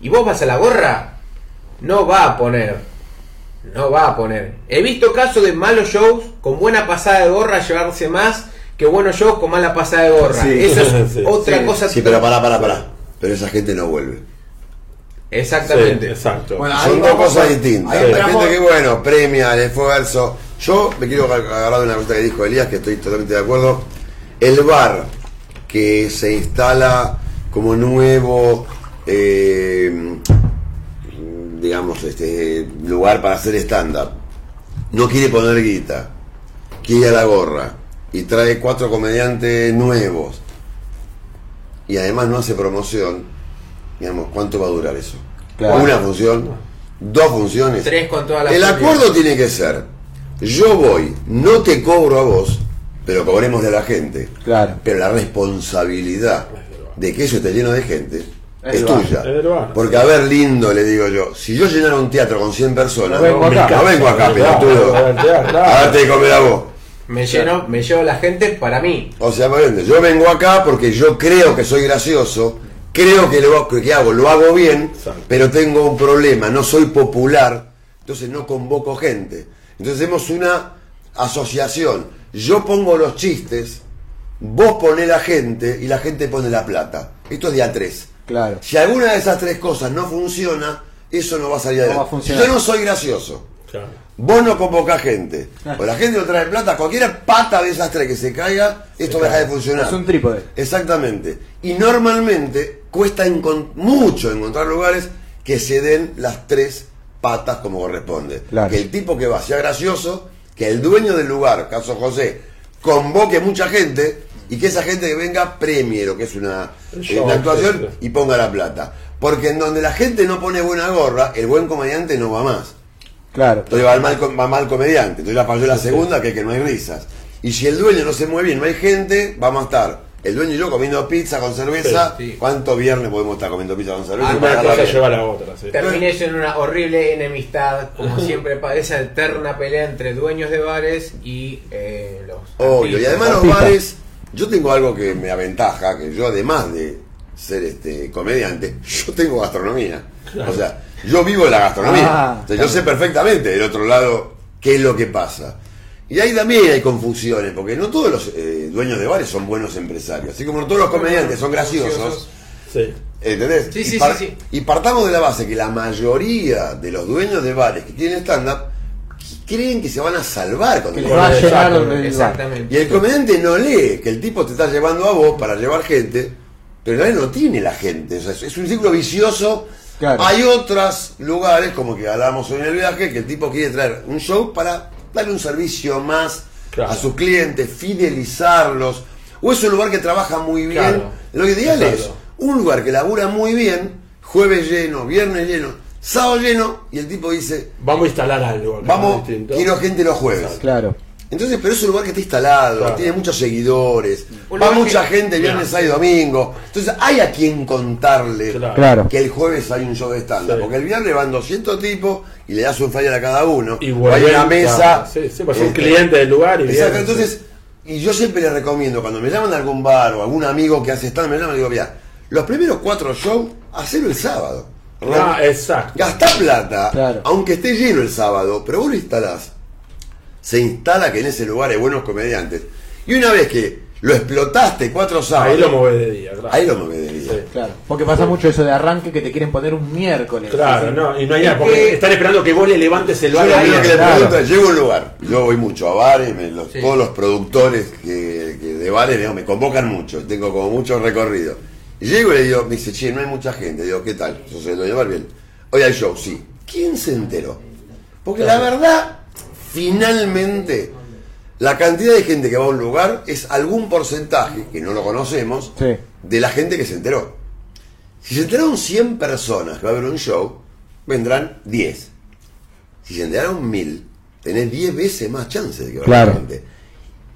y vos vas a la gorra, no va a poner. No va a poner. He visto casos de malos shows con buena pasada de gorra llevarse más que buenos shows con mala pasada de gorra. Sí. Eso es Sí. otra Sí. cosa. Sí, pero pará, pará, pará. Pero esa gente no vuelve. Exactamente. Sí, exacto. Bueno, Son dos cosas distintas. gente que, bueno, premia el esfuerzo. Yo me quiero agarrar de una cosa que dijo Elías, que estoy totalmente de acuerdo. El bar que se instala como nuevo, eh, digamos, este lugar para hacer stand-up, no quiere poner guita, quiere a la gorra y trae cuatro comediantes nuevos y además no hace promoción, digamos, ¿cuánto va a durar eso? Claro. Una función, dos funciones. Tres con toda la El acuerdo tiene que ser, yo voy, no te cobro a vos, pero cobremos de la gente. Claro. Pero la responsabilidad de que eso esté lleno de gente Es tuya. Es. Porque a ver, lindo, le digo yo, si yo llenara un teatro con 100 personas, No vengo acá. no vengo acá, pelotudo. A darte de comer a vos. Me lleno, me llevo la gente para mí. O sea, yo vengo acá porque yo creo que soy gracioso, creo que lo que hago lo hago bien, Exacto. pero tengo un problema, no soy popular, entonces no convoco gente. Entonces hacemos una asociación. Yo pongo los chistes, vos ponés la gente y la gente pone la plata. Esto es de a tres. Claro. Si alguna de esas tres cosas no funciona, eso no va a salir No va a adelante. funcionar. yo no soy gracioso. Claro. Vos no convocás gente. O la gente no trae plata. Cualquier pata de esas tres que se caiga, esto deja de funcionar. Es un trípode. Exactamente. Y normalmente cuesta mucho encontrar lugares que se den las tres patas como corresponde. Claro. Que el tipo que va sea gracioso, que el dueño del lugar, caso José, convoque mucha gente y que esa gente que venga premie lo que es una, actuación sí, sí. y ponga la plata. Porque en donde la gente no pone buena gorra, el buen comediante no va más. Claro. Entonces va mal, va mal comediante. Entonces la falló la segunda, que es que no hay risas. Y si el dueño no se mueve bien, no hay gente, vamos a estar el dueño y yo comiendo pizza con cerveza. Sí, sí. ¿Cuántos viernes podemos estar comiendo pizza con cerveza? Ah, Y Una cosa bien? lleva a la otra, sí. Terminé yo en una horrible enemistad, como siempre, para esa eterna pelea entre dueños de bares y eh, los. Obvio, y además los bares, yo tengo algo que me aventaja, que yo además de ser este comediante, yo tengo gastronomía. O sea, yo vivo en la gastronomía. Ah, O sea, yo sé perfectamente del otro lado qué es lo que pasa. Y ahí también hay confusiones, porque no todos los eh, dueños de bares son buenos empresarios. Así como no todos los comediantes son graciosos. Sí. ¿Entendés? Sí, y, sí, par- sí, sí. y partamos de la base que la mayoría de los dueños de bares que tienen stand-up creen que se van a salvar con Que el va a el bar. Exactamente. y el comediante no lee que el tipo te está llevando a vos para llevar gente, pero él no tiene la gente. O sea, es- es un círculo vicioso. Claro. Hay otros lugares, como que hablamos hoy en el viaje, que el tipo quiere traer un show para darle un servicio más Claro. a sus clientes, fidelizarlos. O es un lugar que trabaja muy bien. Claro. Lo ideal es un lugar que labura muy bien, jueves lleno, viernes lleno, sábado lleno, y el tipo dice, Vamos a instalar algo vamos, quiero gente los jueves. Claro. Entonces, pero es un lugar que está instalado, Claro. tiene muchos seguidores, Un va mucha que- gente viernes, sábado y domingo. Entonces, hay a quien contarle Claro. Que el jueves hay un show de stand Sí. Porque el viernes van 200 tipos y le das un flyer a cada uno. Y hay una mesa. claro, Sí, sí, pues son este, clientes del lugar y Exacto, entonces, y yo siempre les recomiendo, cuando me llaman a algún bar o algún amigo que hace stand, me llaman y digo, mira, los primeros cuatro shows, hacelo el sábado. Ah, exacto. Gastá plata, Claro. aunque esté lleno el sábado, pero vos lo instalás. Se instala que en ese lugar hay buenos comediantes. Y una vez que lo explotaste cuatro sábados, Ahí lo movés de día, claro. ahí lo movés de día. Sí. Claro. Porque pasa mucho eso de arranque que te quieren poner un miércoles. Claro, Sí, no, y no hay nada, porque que- están esperando que vos le levantes el Yo bar lo ahí. primero que le claro. pregunto es, llego a un lugar, yo voy mucho a bares, me- los- Sí. todos los productores que, que de bares digamos, me convocan mucho, tengo como mucho recorrido. Y llego y le digo, me dice, che, no hay mucha gente. Digo, ¿qué tal? Yo soy el dueño de bien. Hoy hay show, sí. ¿Quién se enteró? Porque la verdad, finalmente, la cantidad de gente que va a un lugar es algún porcentaje, que no lo conocemos, Sí. de la gente que se enteró. Si se enteraron 100 personas que va a haber un show, vendrán 10. Si se enteraron 1000, tenés 10 veces más chances de que vaya Claro. gente.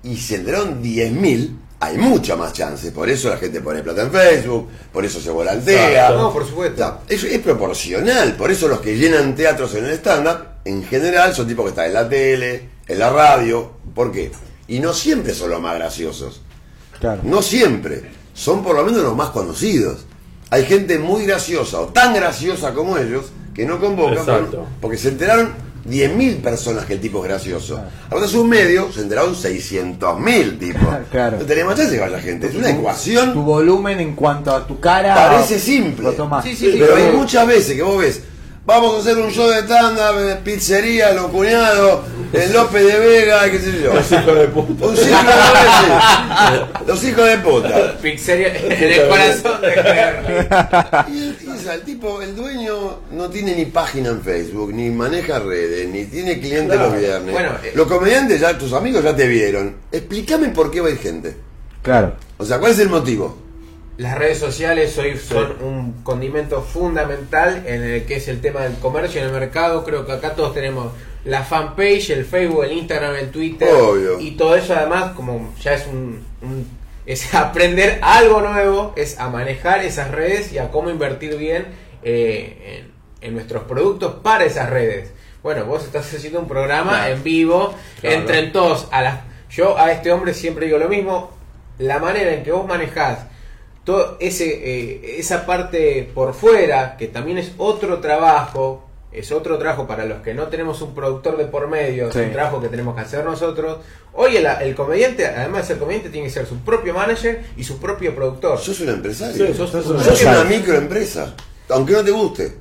Y si se enteraron 10.000, hay mucha más chances. Por eso la gente pone plata en Facebook, por eso se volantea. No, por supuesto. Es, es proporcional. Por eso los que llenan teatros en el stand-up, en general, son tipos que están en la tele, en la radio. ¿Por qué? Y no siempre son los más graciosos. Claro. No siempre. Son por lo menos los más conocidos. Hay gente muy graciosa o tan graciosa como ellos que no convocan por- porque se enteraron 10.000 personas que el tipo es gracioso. Ahora es un medio, se enteraron 600.000 tipos. Claro. No tenés más chance de vaya gente. Es una ecuación. Tu volumen en cuanto a tu cara. Parece simple. Lo tomás. Sí, sí, sí, pero hay muchas veces que vos ves, vamos a hacer un show de stand-up, en pizzería, los cuñados, en López de Vega, qué sé yo. Los hijos de puta. Un círculo de veces. Los hijos de puta. Pizzería en el corazón de Henry. Y, el, y, el tipo, el dueño no tiene ni página en Facebook, ni maneja redes, ni tiene clientes Claro. los viernes. Bueno, eh- los comediantes ya, tus amigos ya te vieron. Explícame por qué va a ir gente. Claro. O sea, ¿cuál es el motivo? Las redes sociales hoy son un condimento fundamental en el que es el tema del comercio en el mercado. Creo que acá todos tenemos la fanpage, el Facebook, el Instagram, el Twitter. Obvio. Y todo eso además como ya es un, un- es aprender algo nuevo, es a manejar esas redes y a cómo invertir bien eh, en, en nuestros productos para esas redes. Bueno, vos estás haciendo un programa Claro. en vivo, Claro. entren todos a las... Yo a este hombre siempre digo lo mismo, la manera en que vos manejás todo ese eh, esa parte por fuera que también es otro trabajo es otro trabajo para los que no tenemos un productor de por medio Sí. es un trabajo que tenemos que hacer nosotros hoy el, el comediante además de ser comediante tiene que ser su propio manager y su propio productor Sos un empresario. Sí, sos sos un un Sos empresario. una microempresa. Aunque no te guste.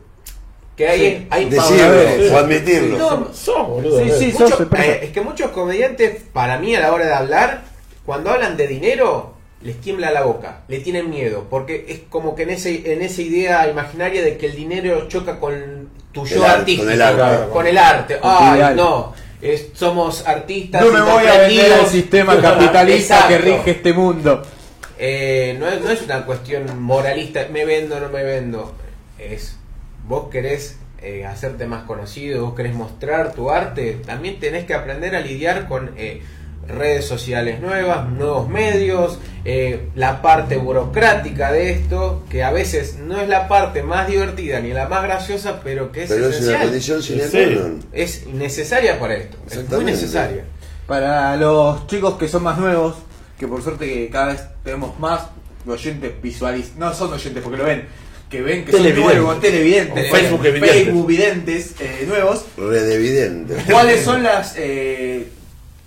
que hay, hay Decirlo sí. o admitirlo. No, Sos, boludo. Sí, sí. Muchos- sos eh, es que muchos comediantes, para mí, a la hora de hablar, cuando hablan de dinero, les tiembla la boca, le tienen miedo, porque es como que en, ese, en esa idea imaginaria de que el dinero choca con tu yo artístico, con el arte. con el arte. Ay, ideal. no, es- somos artistas. No me voy a vender al sistema capitalista que rige este mundo. Eh, no, es, no es una cuestión moralista, me vendo o no me vendo. Es, vos querés eh, hacerte más conocido, vos querés mostrar tu arte, también tenés que aprender a lidiar con eh, redes sociales nuevas, nuevos medios, eh, la parte burocrática de esto, que a veces no es la parte más divertida ni la más graciosa, pero que es Pero es una esencial. condición Sí. non. es necesaria para esto, es muy necesaria. Para los chicos que son más nuevos, que por suerte que cada vez tenemos más oyentes visualiz no son oyentes porque lo ven, que ven que son Televidentes. nuevos, televidentes, O Facebook evidentes. Facebook videntes eh, nuevos. Redevidente. ¿Cuáles son las eh,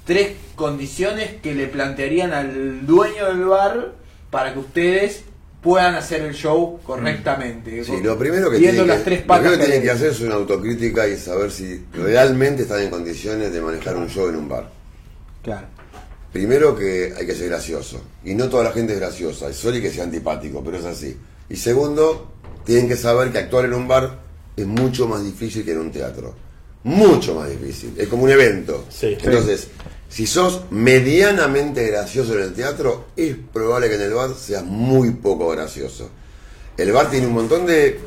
tres condiciones que le plantearían al dueño del bar para que ustedes puedan hacer el show correctamente? Sí, lo primero que tienen las que, lo primero que que tienen que hay. hacer es una autocrítica y saber si realmente están en condiciones de manejar un show en un bar. Claro. Primero que hay que ser gracioso. Y no toda la gente es graciosa. Es solo y que sea antipático, pero es así. Y segundo, tienen que saber que actuar en un bar es mucho más difícil que en un teatro. Mucho más difícil. Es como un evento. Sí. Entonces, si sos medianamente gracioso en el teatro, es probable que en el bar seas muy poco gracioso. El bar tiene un montón de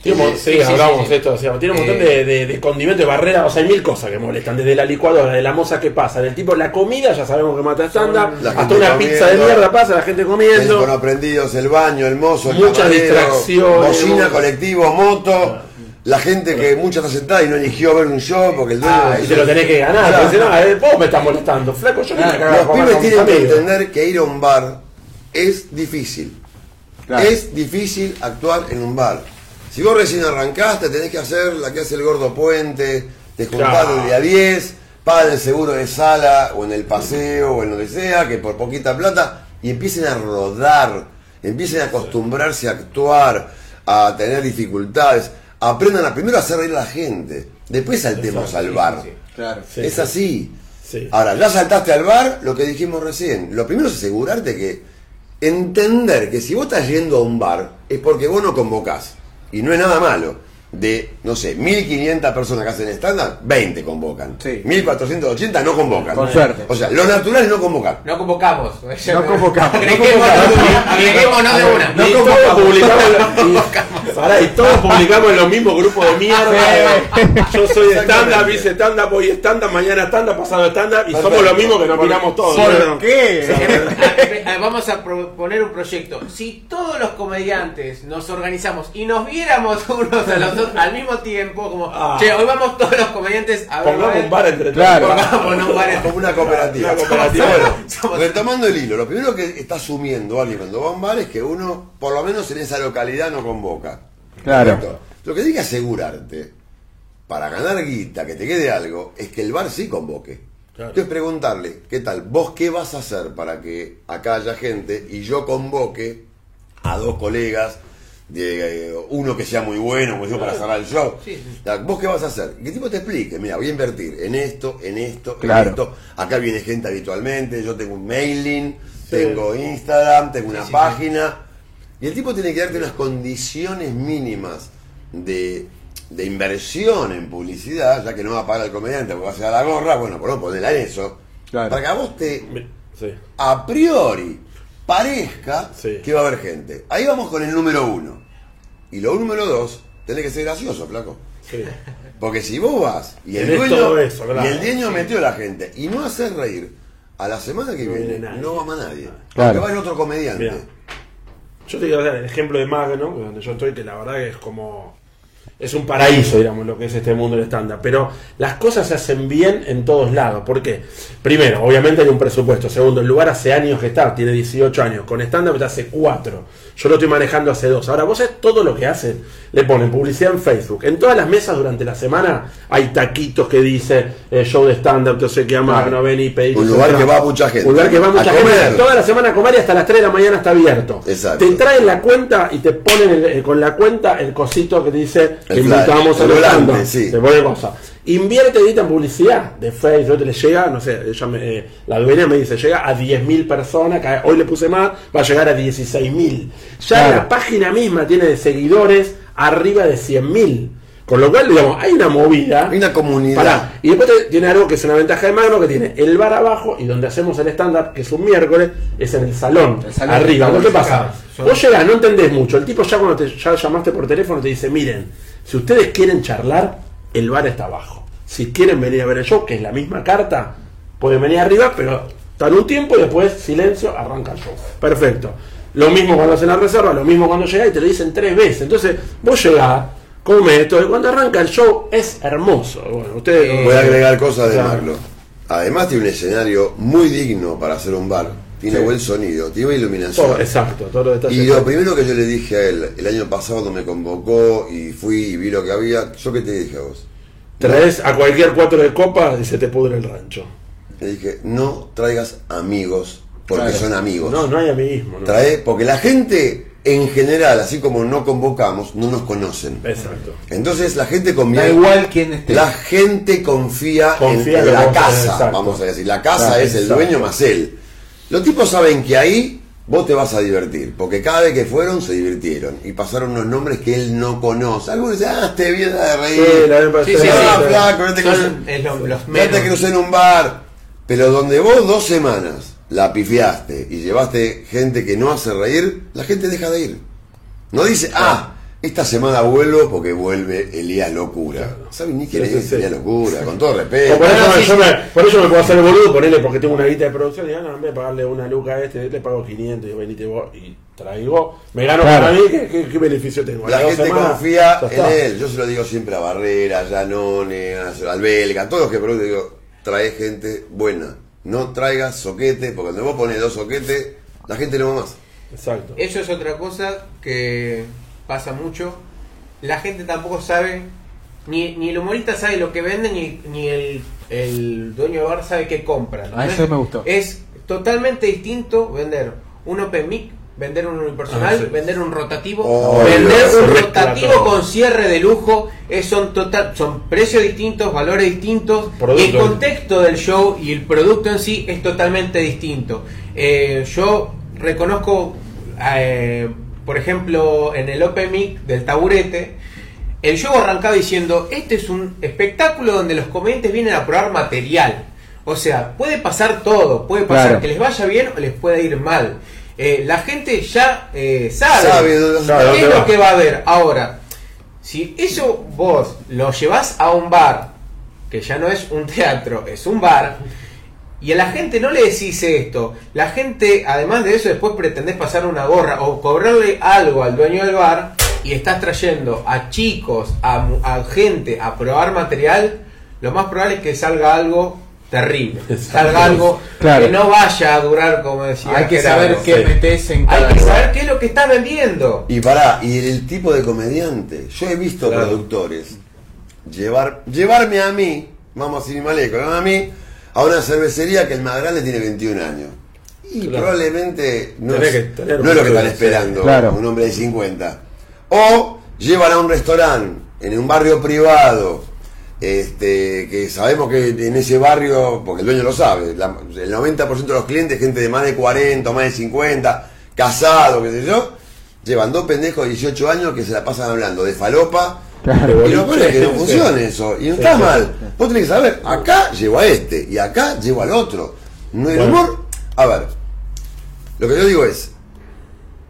Tiene Eh, sí, sí, sí, hablamos sí. esto, tiene un montón Eh. de, de, de condimentos, de barreras, o sea, hay mil cosas que molestan, desde la licuadora, de la moza que pasa, del tipo, la comida, ya sabemos que mata estándar, hasta una pizza de mierda pasa, la gente comiendo. Teléfono prendidos, el baño, el mozo, el Muchas camarero, distracciones, Bocina, colectivo, moto. La gente que mucha está sentada y no eligió ver un show porque el dueño. Ah, y te lo tenés que ganar, Claro. porque si no, eh, vos me estás molestando, flaco, yo quiero que hagas Los pibes tienen que entender que ir a un bar es difícil. Claro. Es difícil actuar en un bar. Si vos recién arrancaste, tenés que hacer la que hace el gordo puente, te juntás Claro. de día 10, pagan el seguro de sala o en el paseo o en donde sea, que por poquita plata, y empiecen a rodar, empiecen a acostumbrarse a actuar, a tener dificultades, aprendan a primero a hacer reír a la gente, después saltemos al bar. Claro. Sí, es sí. así. Sí. Ahora, ya saltaste al bar, lo que dijimos recién. Lo primero es asegurarte que entender que si vos estás yendo a un bar es porque vos no convocás. Y no es nada malo. De, no sé, 1500 personas que hacen estándar, 20 convocan. Sí. 1480 no convocan. Con suerte. O sea, lo natural es no convocar. No convocamos. No convocamos, no Agreguémonos agreguémonos de una. Y todos publicamos, y, pará, y todos publicamos en los mismos grupos de mierda. Yo soy de stand-up, hice stand-up, hoy stand-up, mañana stand-up, pasado stand-up, y somos los mismos que nos miramos todos. ¿Por ¿no? qué? Vamos a proponer un proyecto. Si todos los comediantes nos organizamos y nos viéramos unos a los al mismo tiempo, como, Ah. che, hoy vamos todos los comediantes a ver. Pongamos un bar entre Claro. todos. Un bar entre- Como una cooperativa. Una cooperativa. Bueno, Somos- retomando el hilo, lo primero que está asumiendo alguien cuando va a un bar es que uno, por lo menos en esa localidad, no convoca. Claro. Perfecto. Lo que tiene que asegurarte, para ganar guita, que te quede algo, es que el bar sí convoque. Claro. Entonces preguntarle, ¿qué tal? ¿Vos qué vas a hacer para que acá haya gente y yo convoque a dos colegas, de, eh, uno que sea muy bueno, como yo, para cerrar el show? Sí, sí. ¿Vos qué vas a hacer? Que el tipo te explique, mira, voy a invertir en esto, en esto, Claro. en esto. Acá viene gente habitualmente, yo tengo un mailing, tengo Instagram, tengo una sí, página. Y el tipo tiene que darte unas condiciones mínimas de, de inversión en publicidad, ya que no va a pagar el comediante porque va a hacer la gorra, bueno, por no ponerla en eso. Claro. Para que a vos te, Sí. a priori, parezca Sí. que va a haber gente. Ahí vamos con el número uno. Y lo número dos, tenés que ser gracioso, flaco. Sí. Porque si vos vas y el dueño, todo eso, claro. y el dueño metió a la gente y no haces reír, a la semana que No viene nadie. no va más nadie. Claro. Porque va a ir otro comediante. Yo te quiero dar el ejemplo de Magno, donde yo estoy, que la verdad que es como. Es un paraíso, digamos, lo que es este mundo del estándar. Pero las cosas se hacen bien en todos lados. ¿Por qué? Primero, obviamente hay un presupuesto. Segundo, el lugar hace años que está, tiene 18 años. Con estándar hace 4. Yo lo estoy manejando hace 2. Ahora, vos todo lo que hacen. Le ponen publicidad en Facebook. En todas las mesas durante la semana hay taquitos que dice eh, show de stand-up, no sé qué, a Magno, ven y pedí. Un lugar que va mucha gente. Un lugar que va A mucha comer. gente. Toda la semana a comer y hasta las 3 de la mañana está abierto. Exacto. Te traen la cuenta y te ponen el- eh, con la cuenta el cosito que te dice que invitamos flyer, a sí. Te pone cosa. Invierte edita en publicidad de Facebook, te le llega, no sé, ella me- eh, la dueña me dice, llega a 10.000 personas, que hoy le puse más, va a llegar a 16.000. Ya Claro. la página misma tiene de seguidores arriba de 100.000. Con lo cual, digamos, hay una movida. Hay una comunidad. Pará, y después te- tiene algo que es una ventaja de Magno, que tiene el bar abajo y donde hacemos el stand-up, que es un miércoles, es en el salón, El salón arriba. ¿Qué pasa? Son- Vos llegás, no entendés mucho. El tipo ya cuando te ya llamaste por teléfono te dice, miren, si ustedes quieren charlar, el bar está abajo. Si quieren venir a ver el show, que es la misma carta, pueden venir arriba, pero están un tiempo y después, silencio, arranca el show. Perfecto. Lo mismo cuando hacen la reserva, lo mismo cuando llegás y te lo dicen tres veces. Entonces, vos llegás, come esto, y cuando arranca el show es hermoso. Bueno, ustedes... Voy a agregar cosas de. Magno. Además tiene un escenario muy digno para hacer un bar. Tiene Sí. buen sonido, tiene buena iluminación. Todo, exacto, todo lo detalles. Y lo primero que yo le dije a él, el año pasado cuando me convocó y fui y vi lo que había, ¿yo qué te dije a vos? Traes a cualquier cuatro de copa y se te pudre el rancho. Le dije, no traigas amigos porque Claro. son amigos. No, no hay amiguismo. ¿no? Trae, porque la gente en general, así como no convocamos, no nos conocen. Exacto. Entonces la gente confía. Da igual quién esté. La gente confía, Confía en, la casa, exacto. vamos a decir. La casa Claro, es el dueño más él. Los tipos saben que ahí vos te vas a divertir, porque cada vez que fueron se divirtieron y pasaron unos nombres que él no conoce. Algunos dicen, ah, te viene de reír. Sí, la Sí, sí, Ah, sí. flaco, no te crucé- lo- los no te menos. crucé en un bar. Pero donde vos dos semanas la pifiaste y llevaste gente que no hace reír, la gente deja de ir. No dice, ah, esta semana vuelvo porque vuelve Elías Locura. ¿Saben ni quién sí, es sí. Elías Locura? Con todo respeto. por, eso, me- sí, yo sí. me, por eso me puedo hacer el boludo, ponerle porque tengo una guita de producción y digo, no, en vez de pagarle una luca a este, le pago 500 y venite vos y traigo, me gano Claro. para mí, ¿qué, qué, qué beneficio tengo? La gente confía en él. Yo se lo digo siempre a Barrera, a Janone, a Albelga, a todos los que producen. Digo, trae gente buena. No traigas soquete, porque cuando vos pones dos soquetes, la gente no va más. Exacto. Eso es otra cosa que pasa mucho. La gente tampoco sabe, ni, ni el humorista sabe lo que vende, ni, ni el, el dueño de bar sabe qué compra. Ah, eso me gustó. Es totalmente distinto vender un open mic, vender un unipersonal, Ah, sí. vender un rotativo, Oh, vender un rotativo con cierre de lujo. Es, son, total, son precios distintos, valores distintos. Producto. Y el contexto del show y el producto en sí es totalmente distinto. Eh, yo reconozco, eh, por ejemplo, en el Open Mic del taburete, el show arrancaba diciendo, este es un espectáculo donde los comediantes vienen a probar material. O sea, puede pasar todo, puede pasar Claro. que les vaya bien o les puede ir mal. Eh, la gente ya eh, sabe, Sabe dónde- Claro, qué es lo que va a haber. Ahora, si eso vos lo llevas a un bar, que ya no es un teatro, es un bar, y a la gente no le decís esto, la gente, además de eso, después pretendés pasar una gorra o cobrarle algo al dueño del bar y estás trayendo a chicos, a, mu- a gente a probar material, lo más probable es que salga algo terrible, salga algo Claro. que no vaya a durar como decía. Hay que Gerardo. saber qué sí. metes en cada Hay que lugar. saber qué es lo que estás vendiendo. Y pará, y el tipo de comediante. Yo he visto Claro. productores llevar, llevarme a mí, vamos a ir llevarme a mí a una cervecería que el más grande tiene 21 años. Y Claro. probablemente no, Tenés es, que no es lo que un están esperando Claro. un hombre de 50. O llevan a un restaurante en un barrio privado, este, que sabemos que en ese barrio, porque el dueño lo sabe, la- el 90% de los clientes, gente de más de 40 o más de 50, casado, qué sé yo, llevan dos pendejos de 18 años que se la pasan hablando de falopa. Claro. Y lo peor es que no Sí. funciona eso. Y no Sí, está sí. mal. Vos tenés que saber, acá llevo a este y acá llevo al otro. No el Bueno. humor. A ver, lo que yo digo es,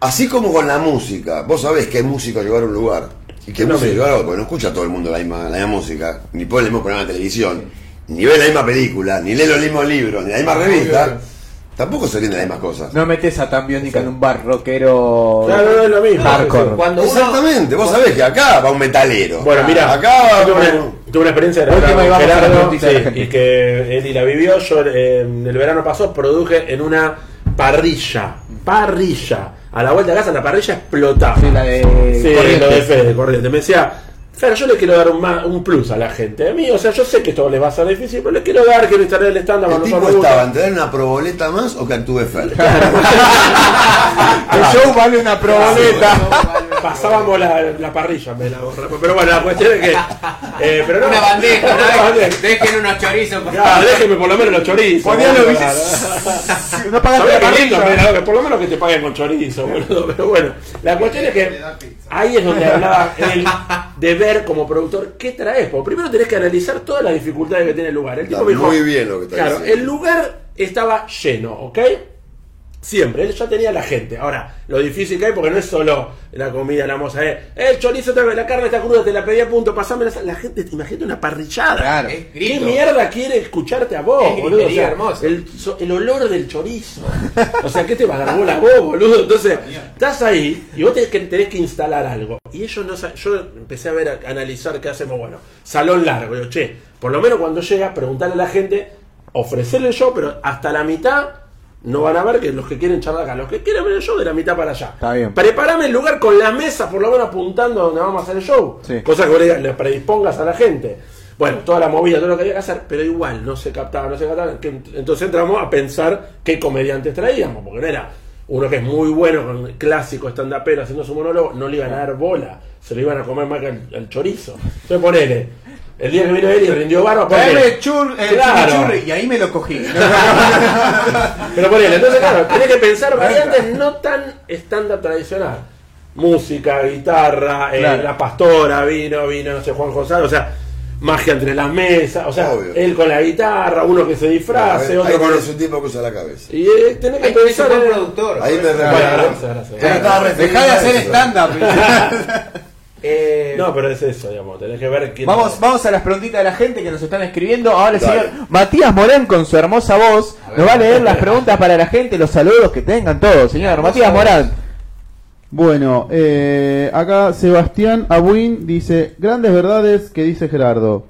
así como con la música, vos sabés que hay música llevar a un lugar y que No, música llevar a otro, porque no escucha todo el mundo la misma, la misma música, ni pone el mismo programa de televisión, ni ve la misma película, ni lee los mismos libros, ni la misma revista, tampoco se las mismas cosas. No metes a Tambiónica en un bar rockero. Claro, no es lo mismo. Hardcore. Cuando uno, Exactamente, vos sabés que acá va un metalero. Bueno, mira, acá va tuve, una, un- tuve una experiencia de Última y vamos a la Gerardo, preguntita de la sí, gente. y que Eli la vivió. Yo eh, en el verano pasado produje en una parrilla, parrilla. A la vuelta de casa la parrilla explotaba. Sí, la de Sí, lo de Fede, corriente. Me decía, Fer, yo le quiero dar un, ma- un plus a la gente. A mí, o sea, yo sé que esto les va a ser difícil, pero le quiero dar, quiero instalar el estándar. El tipo no estaba entre dar una proboleta más o que actúe Fer. El show vale una proboleta. Pasábamos la, la parrilla, me la borra. Pero bueno, la cuestión es que. eh, pero no, una bandeja, Una ¿no? bandeja. dejen unos chorizos. por Claro, déjeme por lo menos los chorizos. Claro. No pagaste ¿Sabés la qué lindo? parrilla. Mira, que por lo menos que te paguen con chorizo, boludo. Pero bueno, la cuestión es que ahí es donde hablaba él de ver como productor qué traes. Porque primero tenés que analizar todas las dificultades que tiene el lugar. El tipo Está me dijo, muy bien lo que está Claro, diciendo. el lugar estaba lleno, ¿ok? Siempre, él ya tenía la gente. Ahora, lo difícil que hay, porque no es solo la comida, la moza, eh, el chorizo, está- la carne está cruda, te la pedí a punto, pasame la, la gente, imagínate una parrillada. Claro. Es ¿Qué mierda quiere escucharte a vos, Es boludo? O sea, hermosa. el, el olor del chorizo. O sea, ¿qué te va a dar bola a vos, boludo? Entonces, estás ahí y vos tenés que, tenés que instalar algo. Y ellos no Yo empecé a ver, a analizar qué hacemos. Bueno, salón largo. Digo, che, por lo menos cuando llega, preguntarle a la gente, ofrecerle show, pero hasta la mitad no van a ver que los que quieren charlar acá, los que quieren ver el show de la mitad para allá. Está bien. Preparame el lugar con las mesas, por lo menos apuntando a donde vamos a hacer el show. Sí. Cosa que le, predispongas a la gente. Bueno, toda la movida, todo lo que había que hacer, pero igual no se captaba, no se captaba. entonces entramos a pensar qué comediantes traíamos, porque no era uno que es muy bueno con clásico stand-upero haciendo su monólogo, no le iban a dar bola, se lo iban a comer más que el, el chorizo. Entonces ponele, el día que vino él y rindió barba, Traeme chur, el Claro. chimichurri, y ahí me lo cogí. Pero ponele, entonces claro, tenés que pensar variantes no tan estándar tradicional. Música, guitarra, eh, Claro. la pastora, vino, vino, no sé, Juan José, o sea, magia entre las mesas, o sea, Obvio. él con la guitarra, uno que se disfrace, Ahí otro con... tenés un tipo que usa la cabeza. Y eh, tenés que pensar un buen en... productor. Ahí me Bueno, gracias, gracias. Dejá de hacer stand-up. Eh, No, pero es eso, digamos. Tenés que ver quién. Vamos, vamos a las preguntitas de la gente que nos están escribiendo. Ahora el Dale. señor Matías Morán con su hermosa voz ver, nos va a leer las preguntas para la gente, los saludos que tengan todos. Señor Matías Morán. Bueno, eh, acá Sebastián Abuin dice, grandes verdades que dice Gerardo.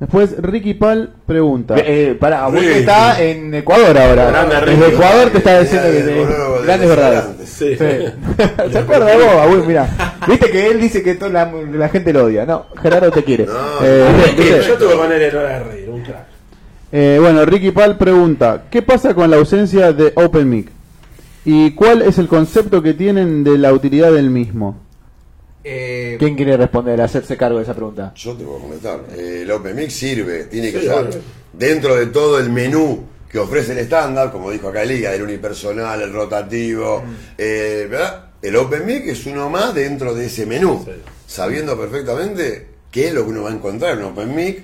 Después Ricky Pal pregunta. Eh, para, vos Sí. que está en Ecuador ahora. Grande Ricky. Desde Ecuador te está diciendo que Eh, te- grandes de verdades. restaurantes. Sí. Sí. ¿Se acuerda de vos? Mira, viste que él dice que toda la, la gente lo odia. No, Gerardo te quiere. No, Eh, no, ¿viste? Sí, Yo tuve con él en hora de reír, un crack. Eh, bueno, Ricky Pal pregunta, ¿qué pasa con la ausencia de OpenMic? ¿Y cuál es el concepto que tienen de la utilidad del mismo? Eh, ¿Quién quiere responder, hacerse cargo de esa pregunta? Yo te puedo comentar. Eh, el OpenMix sirve, tiene que Sí, estar dentro de todo el menú que ofrece el estándar, como dijo acá Liga, el unipersonal, el rotativo, eh, ¿verdad? El OpenMix es uno más dentro de ese menú, Sí. sabiendo perfectamente qué es lo que uno va a encontrar en OpenMix,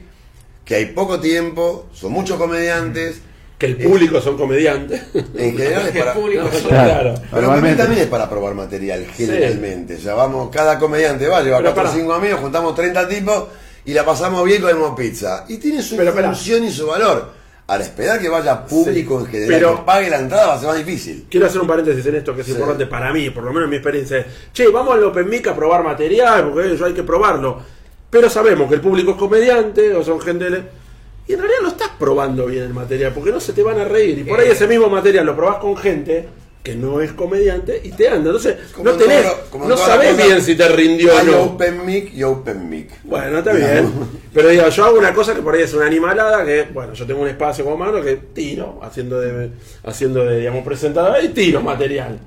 que hay poco tiempo, son muchos comediantes, Que el público son comediantes. en general es para... el público No, son- claro. Pero también es para probar material, generalmente. O sea, vamos, cada comediante va, lleva Pero 4 o pará. 5 amigos, juntamos 30 tipos y la pasamos bien, comemos pizza. Y tiene su Pero función y su valor. Al esperar que vaya público Sí. en general, Pero- que pague la entrada, va a ser más difícil. Quiero hacer un paréntesis en esto que es Sí. importante para mí, por lo menos en mi experiencia. es, Che, vamos al Open Mic a probar material, porque eso hay que probarlo. Pero sabemos que el público es comediante o son gente... Y en realidad no estás probando bien el material, porque no se te van a reír. Y por ahí Eh. ese mismo material lo probás con gente que no es comediante y te anda. Entonces, Como no en tenés, todo como no sabés bien si te rindió o Hay no. Open Mic y Open Mic. Bueno, está bien. Pero digo, yo hago una cosa que por ahí es una animalada, que, bueno, yo tengo un espacio como mano que tiro, haciendo de, haciendo de, digamos, presentador, y tiro material.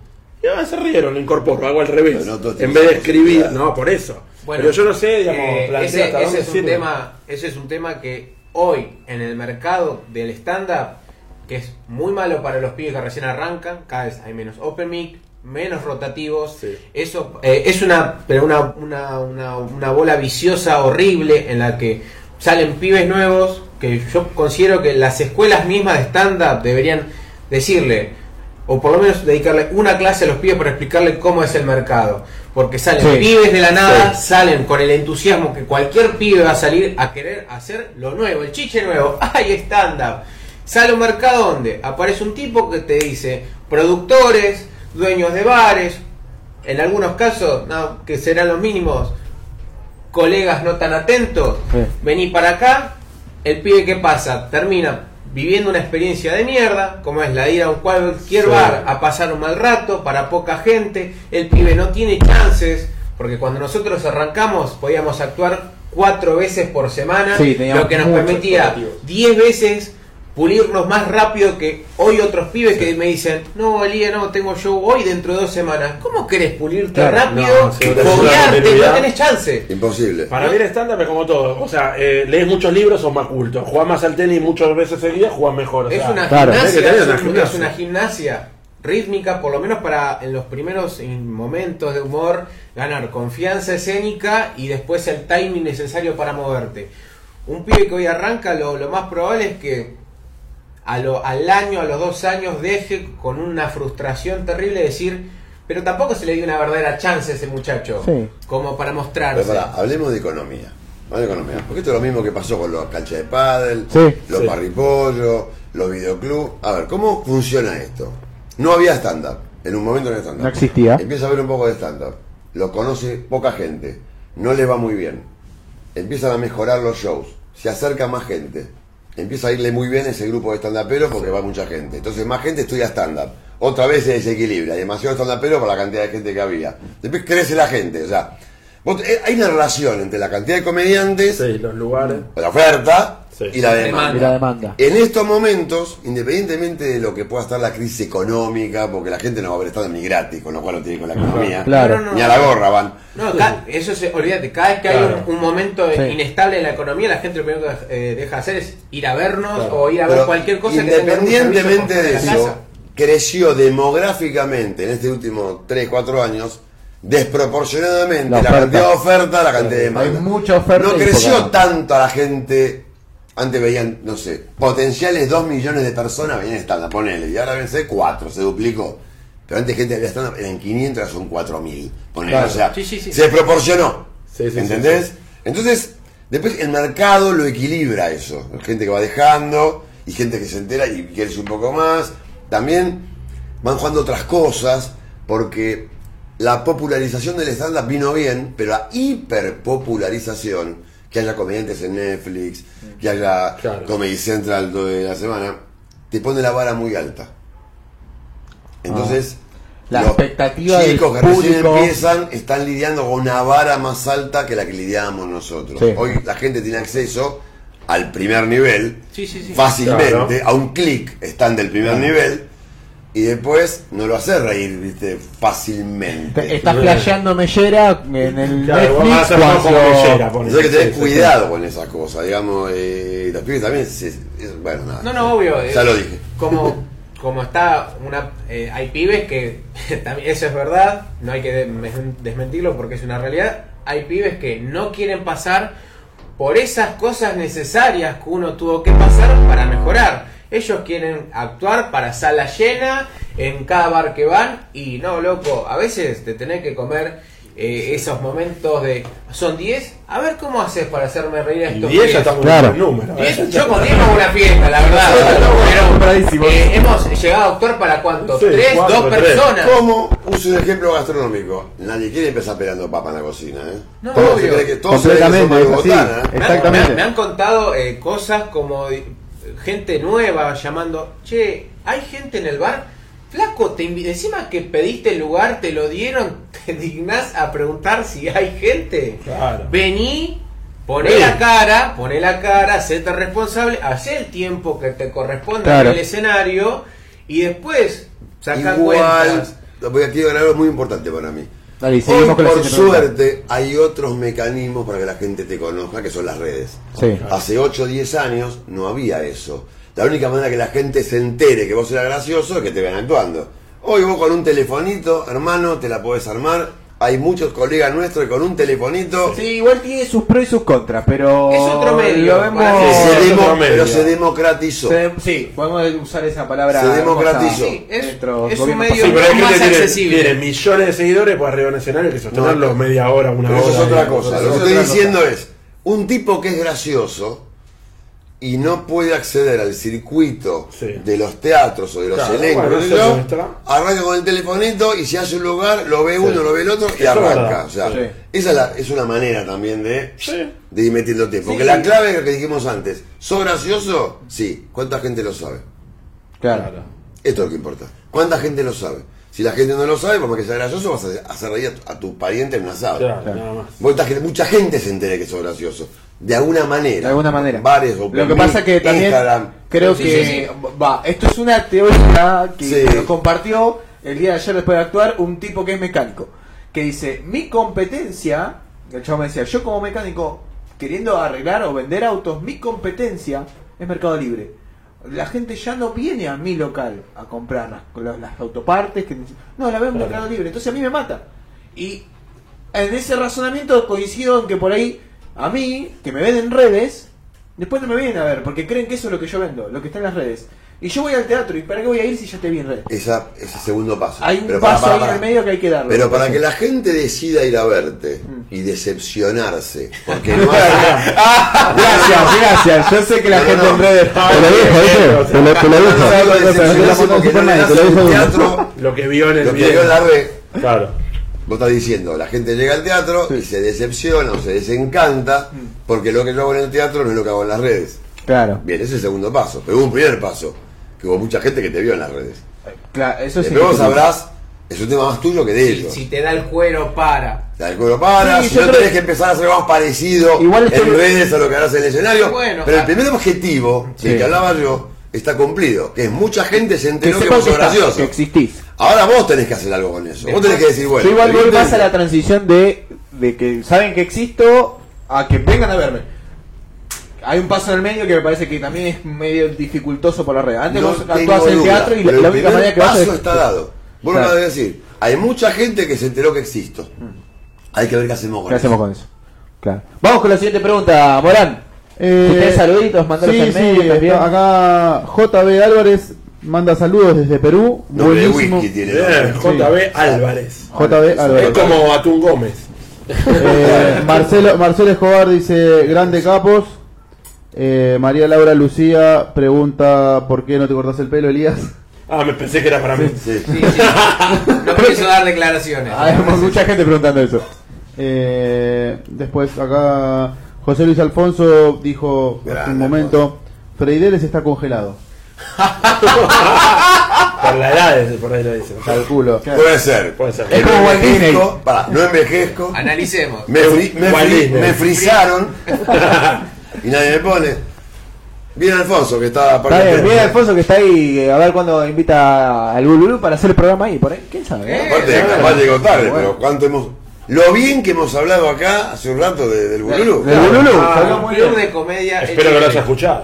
Y a veces se rieron, lo incorporo, hago al revés. No en vez de escribir, no, por eso. Bueno, Pero yo no sé, digamos, eh, ese, hasta ese es un sirve. tema, ese es un tema que hoy en el mercado del stand-up, que es muy malo para los pibes que recién arrancan, cada vez hay menos open mic, menos rotativos, Sí. eso eh, es una, pero una, una, una, una bola viciosa horrible en la que salen pibes nuevos que yo considero que las escuelas mismas de stand-up deberían decirle, o por lo menos dedicarle una clase a los pibes para explicarle cómo es el mercado. Porque salen Sí. pibes de la nada, salen con el entusiasmo que cualquier pibe va a salir a querer hacer lo nuevo, el chiche nuevo. ¡Ay, stand-up! Sale un mercado donde aparece un tipo que te dice productores, dueños de bares, en algunos casos, no, que serán los mínimos, colegas no tan atentos, Sí. vení para acá, el pibe que pasa termina viviendo una experiencia de mierda, como es la de ir a un cualquier Sí. bar a pasar un mal rato para poca gente, el pibe no tiene chances, porque cuando nosotros arrancamos podíamos actuar cuatro veces por semana, Sí, lo que nos permitía. 10 veces pulirnos más rápido que hoy otros pibes que me dicen, no, Elía, no, tengo show hoy dentro de dos semanas. ¿Cómo querés pulirte Claro, rápido? no, sí, foguearte, no tenés chance. Imposible. Para mí el stand-up es como todo. O sea, eh, lees muchos libros, sos más culto. Jugás más al tenis muchas veces seguidas, jugás mejor. O Es sea, una claro, gimnasia, es, una un- gimnasia. es una gimnasia rítmica, por lo menos para en los primeros momentos de humor, ganar confianza escénica y después el timing necesario para moverte. Un pibe que hoy arranca, lo, lo más probable es que a lo- al año, a los dos años, deje con una frustración terrible decir, pero tampoco se le dio una verdadera chance a ese muchacho, Sí. como para mostrarse. Pero hablemos de economía. Hablemos de economía. Porque esto es lo mismo que pasó con los canchas de pádel, Sí. los Sí. parripollos, los videoclubs. A ver, ¿cómo funciona esto? No había stand-up. En un momento no había stand-up. No existía. Empieza a ver un poco de stand-up. Lo conoce poca gente. No le va muy bien. Empiezan a mejorar los shows. Se acerca más gente. Empieza a irle muy bien ese grupo de stand-uperos porque va mucha gente. Entonces más gente estudia stand-up. Otra vez se desequilibra. Demasiado stand-upero para la cantidad de gente que había. Después crece la gente. O sea, vos- eh, hay una relación entre la cantidad de comediantes, Sí, los lugares. la oferta Sí. y la Demanda. demanda. Y la demanda. En estos momentos, independientemente de lo que pueda estar la crisis económica, porque la gente no va a haber estado ni gratis, con lo cual no tiene con la economía, Claro. No, ni a la gorra van. No, ca- eso se, olvídate, cada vez que Claro. hay un, un momento Sí. inestable en la economía, la gente lo primero que eh, deja de hacer es ir a vernos Claro. o ir a ver Pero cualquier cosa que independientemente servicio de eso, casa. creció demográficamente en este último 3, 4 años, desproporcionadamente La cantidad de oferta, la cantidad de demanda. Hay mucha oferta No creció tanto a la gente. Antes veían, no sé, potenciales 2 millones de personas veían stand ponele. Y ahora ven 4, se duplicó. Pero antes gente había stand eran 500, ahora son 4.000. Ponele, Claro. o sea, Sí, sí, sí. se desproporcionó. Sí, sí, ¿Entendés? sí, sí. Entonces, después el mercado lo equilibra eso. Gente que va dejando y gente que se entera y quiere un poco más. También van jugando otras cosas porque la popularización del stand-up vino bien, pero la hiperpopularización, que haya comediantes en Netflix, que haya Claro. Comedy Central de la semana, te pone la vara muy alta. Entonces, La los expectativa del chicos que recién empiezan están lidiando con una vara más alta que la que lidiábamos nosotros. Sí. Hoy la gente tiene acceso al primer nivel Sí, sí, sí. fácilmente, Claro. a un clic están del primer nivel y después no lo hace reír, viste, fácilmente. Está flasheando Mellera en el Claro, Netflix como cuando... Mellera, hay que Sí, sí, cuidado con esas cosas, digamos, eh, los pibes también, se- es- bueno, nada. No, no, obvio. Ya eh, lo dije. Como, como está una. eh, hay pibes que. también Eso es verdad. No hay que de- desmentirlo porque es una realidad. Hay pibes que no quieren pasar por esas cosas necesarias que uno tuvo que pasar para mejorar. Ellos quieren actuar para sala llena en cada bar que van. Y no, loco. A veces te tenés que comer. eh, esos momentos de son 10, a ver cómo haces para hacerme reír a estos 10 ya 10. está muy Claro. buen número. ¿eh? Diez- yo con 10 hago una fiesta, la verdad. Pero eh, hemos llegado a actuar para cuánto? Sí, ¿Tres? cuatro, ¿Dos tres. personas? ¿Cómo? Uso un ejemplo gastronómico. Nadie quiere empezar pelando papa en la cocina, ¿eh? No, Todos obvio. se creen que, todos se que así. botana, ¿eh? Me han- Exactamente. Me han, me han contado eh, cosas como eh, gente nueva llamando, che, hay gente en el bar. Flaco, te encima que pediste el lugar, te lo dieron, te dignás a preguntar si hay gente. Claro. Vení, poné Sí. la cara, poné la cara, séte responsable, hacé el tiempo que te corresponde Claro. en el escenario y después saca Igual, cuentas. voy a agregar algo muy importante para mí. Dale, Hoy, por suerte, hay otros mecanismos para que la gente te conozca, que son las redes. Sí. Hace 8 o 10 años no había eso. La única manera que la gente se entere que vos eras gracioso es que te vean actuando. Hoy vos con un telefonito, hermano, te la podés armar. Hay muchos colegas nuestros con un telefonito Sí, igual tiene sus pros y sus contras, pero... Es otro medio, Lo vemos... se demo- medio. pero se democratizó. Se- sí, podemos usar esa palabra. Se democratizó. Sí, es- es un medio- Sí, pero más tiene, accesible. tiene millones de seguidores por arriba del escenario que sostenerlos No, media hora, una Pero hora. eso es otra cosa. Lo que es estoy diciendo cosa. es, un tipo que es gracioso y no puede acceder al circuito Sí. de los teatros o de los Claro, elencos, bueno, arranca con el telefonito y si hace un lugar, lo ve uno, lo ve el otro y arranca. O sea, Sí. esa es, la- es una manera también de, Sí. de ir metiendo tiempo. Porque Sí. la clave es lo que dijimos antes. ¿Sos gracioso? Sí. ¿Cuánta gente lo sabe? Claro. Claro. Esto es lo que importa. ¿Cuánta gente lo sabe? Si la gente no lo sabe, por más que sea gracioso, vas a hacer reír a tu, a tu pariente en un asado. Claro, que mucha gente se entere que sos gracioso. De alguna manera. De alguna manera. Bares, Lo que pasa que también Instagram. creo Sí, que sí, sí. va, esto es una teoría que nos compartió el día de ayer después de actuar un tipo que es mecánico, que dice, "Mi competencia", el chavo me decía, "Yo como mecánico queriendo arreglar o vender autos, mi competencia es Mercado Libre." La gente ya no viene a mi local a comprar las, las- las autopartes, que no, la veo en. Mercado Libre, entonces a mí me mata. Y en ese razonamiento coincido en que por ahí, a mí, que me ven en redes, después no me vienen a ver, porque creen que eso es lo que yo vendo, lo que está en las redes. Y yo voy al teatro, ¿y para qué voy a ir si ya te vi en redes? Esa, ese segundo paso. Hay un Pero para- paso para- ahí para. en el medio que hay que darlo. Pero para que la gente decida ir a verte Mm. y decepcionarse, porque no hay... Gracias, gracias. Yo sé que la No, gente no. en redes. Te lo dijo, ¿viste? Te lo, te lo dijo. Lo que vio en el lo que video. vio en la red. Claro. Vos estás diciendo, la gente llega al teatro y se decepciona o se desencanta Mm. porque lo que yo hago en el teatro no es lo que hago en las redes. Claro, Bien, ese es el segundo paso. Pero hubo un primer paso, que hubo mucha gente que te vio en las redes. claro, eso sí. Después vos sabrás, es un tema más tuyo que de ellos. si te da el cuero para. Te da el cuero para, Sí, si no tenés que empezar a hacer algo más parecido Igual en estoy- redes a lo que harás en el escenario. Bueno, pero el primer objetivo del Sí. que hablaba yo está cumplido, que es mucha gente se Que enteró que, sepan vos que, sos gracioso. que existís. Ahora vos tenés que hacer algo con eso. Vos tenés que decir, bueno. Yo igual voy más a la transición de, de que saben que existo a que vengan a verme. Hay un paso en el medio que me parece que también es medio dificultoso por la red. Antes No vos actuabas en teatro y la, única manera que vas paso es... está dado. Vos lo Claro. de decir. Hay mucha gente que se enteró que existo. Hay que ver qué hacemos con ¿Qué eso. hacemos con eso? Claro. Vamos con la siguiente pregunta, Morán. Eh, ¿Ustedes saluditos? Mandalos sí, al medio sí, también. acá JB Álvarez manda saludos desde Perú. De Buenísimo. whisky tiene. JB Álvarez. JB Es Álvarez. como Atún Gómez. Eh, Marcelo, Marcelo Escobar dice, grande capos. Eh, María Laura Lucía pregunta, ¿por qué no te cortas el pelo, Elías? Ah, me pensé que era para mí. Sí. Sí, sí. No pienso dar declaraciones. Hay mucha gente preguntando eso. Eh, después acá José Luis Alfonso dijo hace Grande, un momento, Freideles está congelado. Por la edad, por ahí lo dicen. Calculo. Puede ser. Puede ser. Es como Walt Disney. No envejezco. Analicemos. Me, fri- me, fri- frizaron y nadie me pone. Viene Alfonso que está Está bien, bien Alfonso que está ahí, eh, a ver cuándo invita al Gululú para hacer el programa ahí, por ahí. ¿Quién sabe? Eh, Aparte, capaz llegó tarde, pero cuánto hemos. Lo bien que hemos hablado acá hace un rato de- del Bululú. Del Gululú, Ah, club de comedia. Espero que lo hayas escuchado.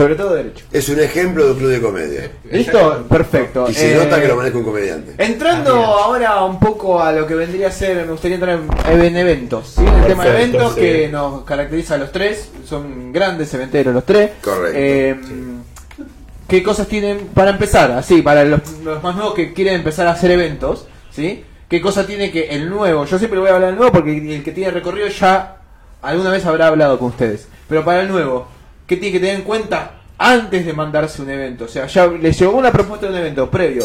Sobre todo derecho. Es un ejemplo de un club de comedia. ¿Listo? Perfecto. Y se Eh, nota que lo maneja un comediante. Entrando ahora un poco a lo que vendría a ser, me gustaría entrar en, en eventos. ¿sí? El tema de eventos sí. que nos caracteriza a los tres, son grandes eventeros los tres. Correcto. Eh, ¿Qué cosas tienen para empezar? Así, para los, los más nuevos que quieren empezar a hacer eventos, ¿sí? ¿Qué cosa tiene que el nuevo? Yo siempre voy a hablar del nuevo porque el que tiene recorrido ya alguna vez habrá hablado con ustedes. Pero para el nuevo, ¿qué tiene que tener en cuenta antes de mandarse un evento? O sea, ya les llegó una propuesta de un evento previo.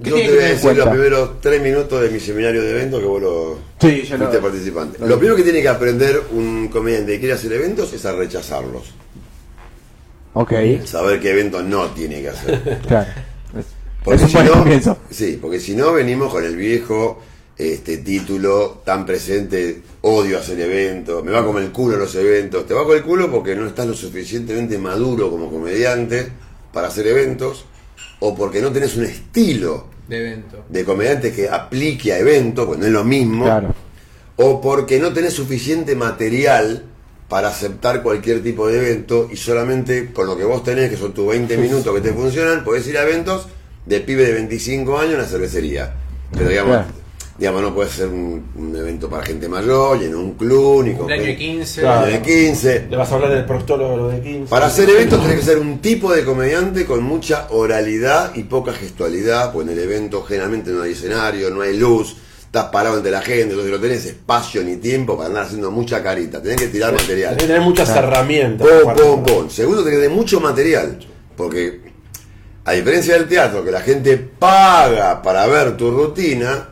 ¿Qué Yo te voy a decir los primeros tres minutos de mi seminario de eventos que vos lo Sí, ya lo- fuiste participante. Lo primero que tiene que aprender un comediante que quiere hacer eventos es a rechazarlos. Ok, Saber qué eventos no tiene que hacer. claro. Porque es un si buen no, comienzo. sí, porque si no venimos con el viejo este título tan presente, odio hacer eventos, me va como el culo los eventos, te va con el culo porque no estás lo suficientemente maduro como comediante para hacer eventos, o porque no tenés un estilo De evento. de comediante que aplique a eventos, pues no es lo mismo, Claro. o porque no tenés suficiente material para aceptar cualquier tipo de evento y solamente con lo que vos tenés, que son tus 20 minutos que te funcionan, podés ir a eventos de pibe de 25 años en la cervecería. Pero digamos, Claro. Digamos no puede ser un, un evento para gente mayor, y en un club, ni con Un año de gente- 15. Claro. de 15. Le vas a hablar del proctólogo de 15. Para hacer eventos tenés que ser un tipo de comediante con mucha oralidad y poca gestualidad, pues en el evento generalmente no hay escenario, no hay luz, estás parado ante la gente, entonces no tenés espacio ni tiempo para andar haciendo mucha carita, tenés que tirar material. Tenés que tener muchas herramientas. Pum, pum, pum. Segundo, tenés que tener mucho material, porque a diferencia del teatro, que la gente paga para ver tu rutina,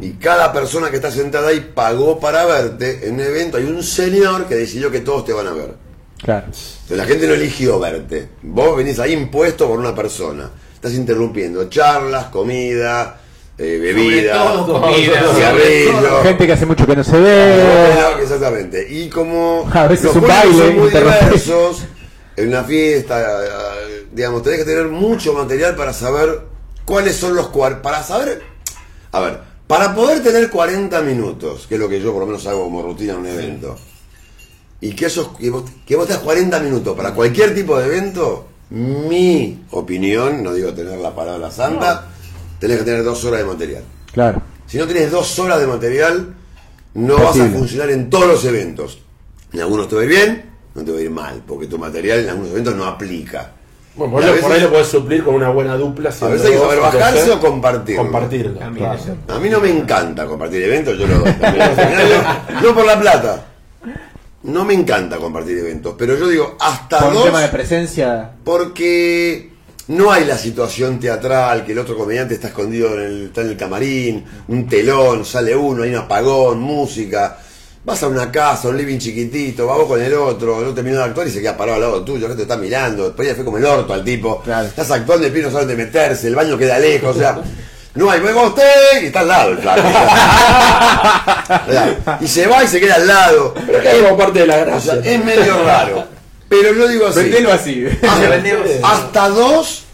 y cada persona que está sentada ahí pagó para verte, en un evento hay un señor que decidió que todos te van a ver. Claro. Entonces la gente no eligió verte. Vos venís ahí impuesto por una persona. Estás interrumpiendo charlas, comida, eh, bebida. Gente que hace mucho que no se ve. Exactamente. Y como A veces los un baile, son muy diversos, en una fiesta, eh, digamos, tenés que tener mucho material para saber cuáles son los cuar para saber, a ver, para poder tener 40 minutos, que es lo que yo por lo menos hago como rutina en un evento, y que esos que vos, que vos tengas 40 minutos para cualquier tipo de evento, mi opinión, no digo tener la palabra santa, tenés que tener dos horas de material. Claro. Si no tienes dos horas de material, no vas a funcionar en todos los eventos. En algunos te va a ir bien, no te va a ir mal, porque tu material en algunos eventos no aplica. Bueno, por, ahí- por veces- ahí lo puedes suplir con una buena dupla. A veces hay que saber bajarse o compartirlo. Compartirlo. Claro. A mí no me encanta compartir eventos, yo lo doy. no por la plata. No me encanta compartir eventos, pero yo digo hasta Por un dos tema de presencia. porque no hay la situación teatral que el otro comediante está escondido en el, está en el camarín, un telón, sale uno, hay un apagón, música. Vas a una casa, un living chiquitito, vas vos con el otro, el otro terminó de actuar y se queda parado al lado tuyo, otro te está mirando, después ya fue como el orto al tipo. Claro. Estás actuando y el no sabe dónde meterse, el baño queda lejos, o sea, no hay, luego usted y está al lado el flaco. Y se va y se queda al lado. Pero que es parte de la O sea, gracia. es medio raro. Pero yo digo así. Vendelo así. Hasta, dos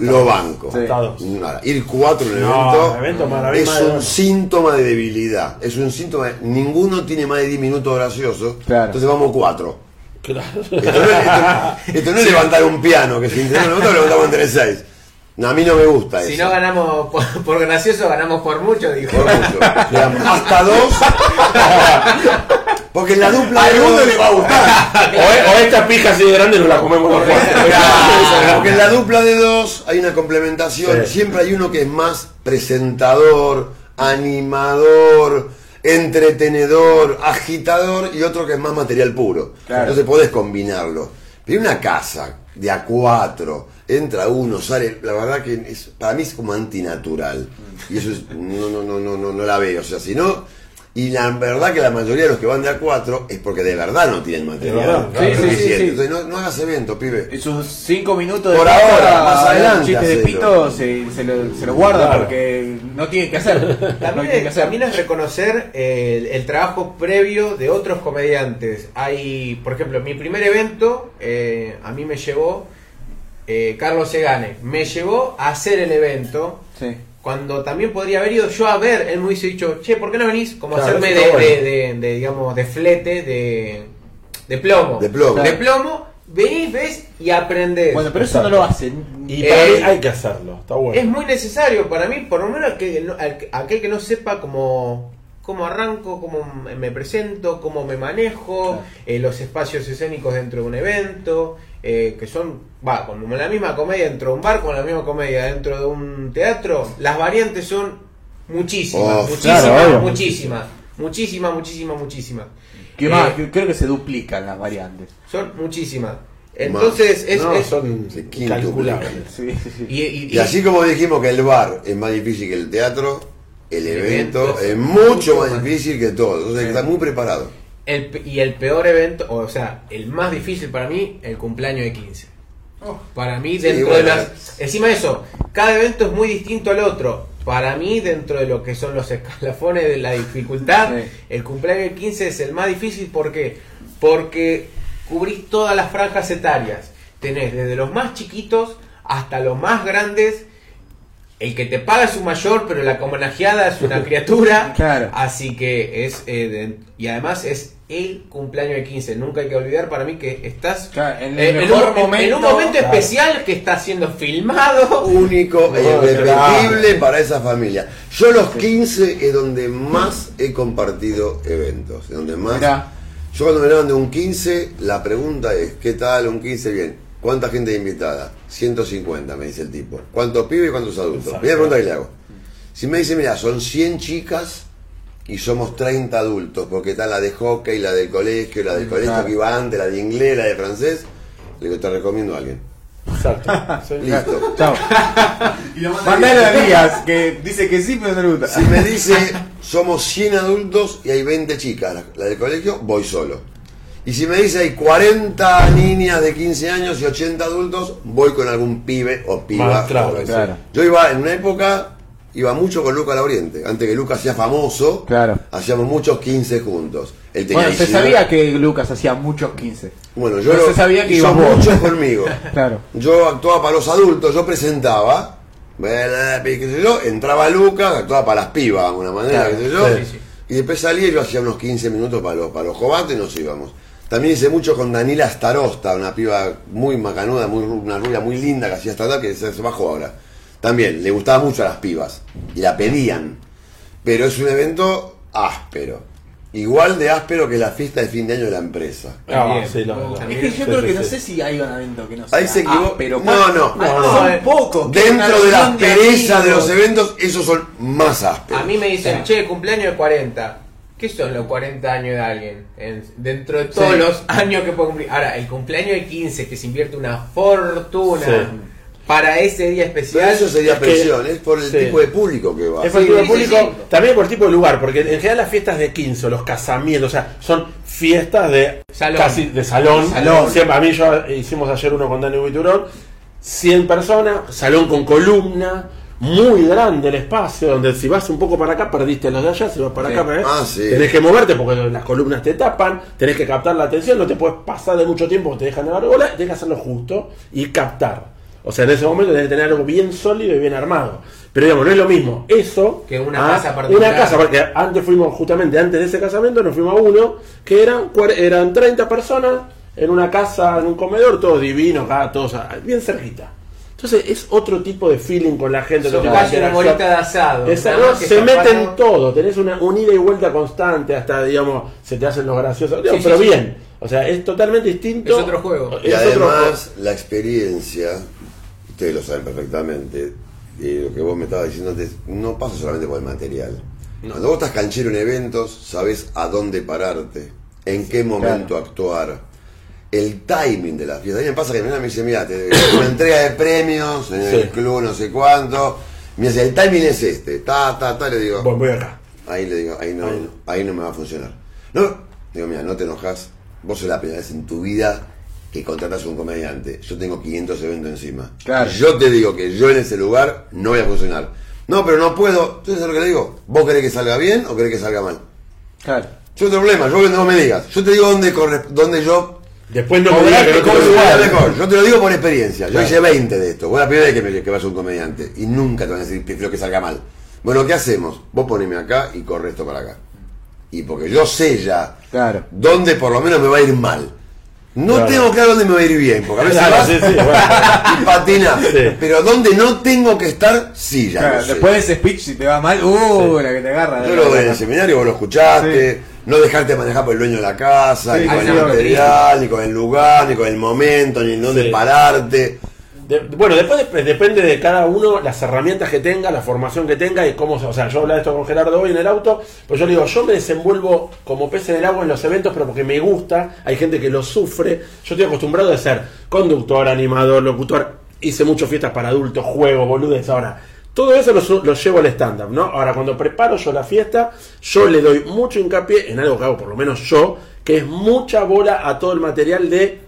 lo banco. Sí. Nada, ir cuatro en un No, evento, evento es de un dos. síntoma de debilidad. Es un síntoma. de- ninguno tiene más de 10 minutos graciosos. Claro. Entonces vamos cuatro. Claro. Esto no, es- esto- esto no es levantar un piano, que si entrenamos nosotros levantamos entre seis. No, a mí no me gusta Si eso. no ganamos por, por gracioso, ganamos por mucho, dijo. Por mucho. Hasta dos. Porque en la dupla. Al dos- le va a gustar. O, o esta pija así de grande no la comemos los Claro, Porque en la dupla de dos hay una complementación. Sí. Siempre hay uno que es más presentador, animador, entretenedor, agitador y otro que es más material puro. Claro. Entonces podés combinarlo. Pero una casa de a cuatro, entra uno, sale, la verdad que es, para mí es como antinatural. Y eso es, no, no, no, no, no, no la veo. O sea, si no, y la verdad que la mayoría de los que van de a cuatro es porque de verdad no tienen material. claro. Sí, sí, sí. Entonces no, no hagas evento, pibe. Esos cinco minutos de Por ahora, más adelante chiste de pito se, se lo, se lo guarda Claro. porque no tiene que hacer. no También, que es, hacer. también es reconocer el, el trabajo previo de otros comediantes. Hay, por ejemplo, mi primer evento, eh, a mí me llevó eh, Carlos Segane. Me llevó a hacer el evento. Sí. Cuando también podría haber ido yo a ver, él me hubiese dicho, che, ¿por qué no venís? Como Claro, hacerme de, bueno. de, de- de, digamos, de flete, de, de plomo. De plomo. De plomo, venís, ves y aprendés. Bueno, pero eso no lo hacen. Y Eh, para mí hay que hacerlo, está bueno. Es muy necesario para mí, por lo menos que no- al- aquel que no sepa cómo, cómo arranco, cómo me presento, cómo me manejo, eh, los espacios escénicos dentro de un evento, eh, que son, va, como la misma comedia dentro de un bar, con la misma comedia dentro de un teatro, las variantes son muchísimas, Oh, muchísimas, claro, obvio. muchísimas, muchísimas, muchísimas, muchísimas. ¿Qué Eh, más? Creo que se duplican las variantes. Son muchísimas. Entonces, es, no, es- son calculables. Sí, sí, sí. y- y- Y así como dijimos que el bar es más difícil que el teatro, el evento evento es es mucho más más- difícil que todo. Entonces hay que estar muy preparado. El, y el peor evento, o sea, el más difícil para mí, el cumpleaños de 15. Para mí, Sí, dentro bueno. de las. Encima de eso, cada evento es muy distinto al otro. Para mí, dentro de lo que son los escalafones de la dificultad, Sí. el cumpleaños de 15 es el más difícil. ¿Por qué? Porque cubrís todas las franjas etarias. Tenés desde los más chiquitos hasta los más grandes. El que te paga es un mayor, pero la homenajeada es una criatura. Claro. Así que es. eh, de- y además es el cumpleaños de 15. Nunca hay que olvidar para mí que estás. Claro, en el eh, mejor un, en- en un momento, momento claro. especial que está siendo filmado. Único e irrepetible claro. para esa familia. Yo los 15 es donde más he compartido eventos. es Donde más. Mirá. Yo cuando me hablan de un 15, la pregunta es, ¿qué tal un 15? Bien. ¿Cuánta gente invitada? 150, me dice el tipo. ¿Cuántos pibes y cuántos adultos? Exacto. Primera pregunta que le hago. Si me dice, mira, son 100 chicas y somos 30 adultos, porque está la de hockey, la del colegio, la del colegio claro. que iba antes, la de inglés, la de francés, le digo, te recomiendo a alguien. Exacto. Listo. Chao. Mandalo a Díaz, que dice que sí, pero no le gusta. Si me dice, somos 100 adultos y hay 20 chicas, la, la del colegio, voy solo. Y si me dice hay 40 niñas de 15 años y 80 adultos, voy con algún pibe o piba. Más claro, claro. Yo iba en una época, iba mucho con Luca Lauriente. Antes que Luca sea famoso, Claro. hacíamos muchos 15 juntos. Él tenía Bueno, se 19. sabía que Lucas hacía muchos 15. Bueno, yo lo- se sabía que vos. muchos conmigo. Claro. Yo actuaba para los adultos, yo presentaba, ¿verdad? qué sé yo, entraba Lucas, actuaba para las pibas de alguna manera, Claro, qué sé yo, sí, sí. y después salía y yo hacía unos 15 minutos para los, para los jovatos y nos íbamos. También hice mucho con Daniela Starosta, una piba muy macanuda, muy, ru- una rubia muy linda que hacía stand que se, bajó ahora. También, le gustaba mucho a las pibas y la pedían, pero es un evento áspero. Igual de áspero que la fiesta de fin de año de la empresa. Ah, Bien. sí, lo- lo- Es que yo sí, creo sí, que no sé si hay un evento que no sea. Ahí se equivocó. pero No, no. No, no, son eh, pocos. Dentro de la reunión pereza de amigos. los eventos, esos son más ásperos. A mí me dicen, Sí. che, cumpleaños de 40. ¿Qué son los 40 años de alguien? En- dentro de todos Sí. los años que puedo cumplir. Ahora, el cumpleaños de 15, que se invierte una fortuna Sí. para ese día Pero especial. eso sería presión, es por el sí. tipo de público que va. Es por el tipo de Sí, sí, público, sí. también por el tipo de lugar, porque en general las fiestas de 15 o los casamientos, o sea, son fiestas de Salón. casi de salón. Salón. Siempre, a mí yo hicimos ayer uno con Dani Buiturón, 100 personas, salón con columna, muy grande el espacio, donde si vas un poco para acá perdiste los de allá, si vas para Sí. acá. Ah, sí. tenés que moverte porque las columnas te tapan, tenés que captar la atención, no te puedes pasar de mucho tiempo, te dejan de bola, tenés que hacerlo justo y captar. O sea, en ese momento tenés que tener algo bien sólido y bien armado. Pero digamos, no es lo mismo eso Que una a casa particular. Una casa, porque antes fuimos, justamente antes de ese casamiento, nos fuimos a uno que eran, eran 30 personas en una casa, en un comedor, todos divinos, acá, todos bien cerquita. Entonces es otro tipo de feeling con la gente. Son casi una bolita de asado. Esa- Nada no, más que se meten en todo, tenés una, un ida y vuelta constante, hasta, digamos, se te hacen los graciosos, Sí, sí, pero sí. bien. O sea, es totalmente distinto. Es otro juego. Y Es además, la experiencia, ustedes lo saben perfectamente, y lo que vos me estabas diciendo antes, no pasa solamente por el material. Cuando vos estás canchero en eventos, sabes a dónde pararte, en qué momento actuar, el timing de la fiesta. A mí me pasa que mi me dice, mira, te una entrega de premios en el Sí. club, no sé cuánto. Me dice, el timing es este, ta, ta, ta, le digo, Bueno, voy acá. ahí le digo, ahí no, ahí no me va a funcionar. No, digo, mira, no te enojas, vos sos la primera vez en tu vida que contratas a un comediante. Yo tengo 500 eventos encima. Claro. Yo te digo que yo en ese lugar no voy a funcionar. No, pero no puedo. Entonces, ¿sabes lo que le digo? ¿Vos querés que salga bien o querés que salga mal? Claro. Yo tengo problema, yo no me digas. Yo te digo dónde, corre, dónde yo... Después no me que no te mejor. Yo te lo digo por experiencia. Yo Claro. hice 20 de esto. Vos la primera vez que, me, que vas a un comediante. Y nunca te van a decir, prefiero que salga mal. Bueno, ¿qué hacemos? Vos poneme acá y corre esto para acá. Y porque yo sé ya Claro. dónde por lo menos me va a ir mal. No Claro. tengo claro dónde me va a ir bien, porque a veces Claro, vas sí, sí, bueno. y patinas. Sí. Pero donde no tengo que estar, sí, ya Claro, lo sé. después de ese speech, si te va mal, uh, la que te agarra. Yo lo doy en el seminario, vos lo escuchaste, no dejarte manejar por el dueño de la casa, Sí, ni con el material, ni con el lugar, ni con el momento, ni en dónde Sí. pararte. Bueno, después dep- depende de cada uno las herramientas que tenga, la formación que tenga y cómo, o sea, yo hablaba de esto con Gerardo hoy en el auto, pues yo le digo, yo me desenvuelvo como pez en el agua en los eventos, pero porque me gusta, hay gente que lo sufre, yo estoy acostumbrado a ser conductor, animador, locutor, hice muchas fiestas para adultos, juegos, boludes, ahora, todo eso lo llevo al stand-up, ¿no? Ahora, cuando preparo yo la fiesta, yo le doy mucho hincapié en algo que hago, por lo menos yo, que es mucha bola a todo el material de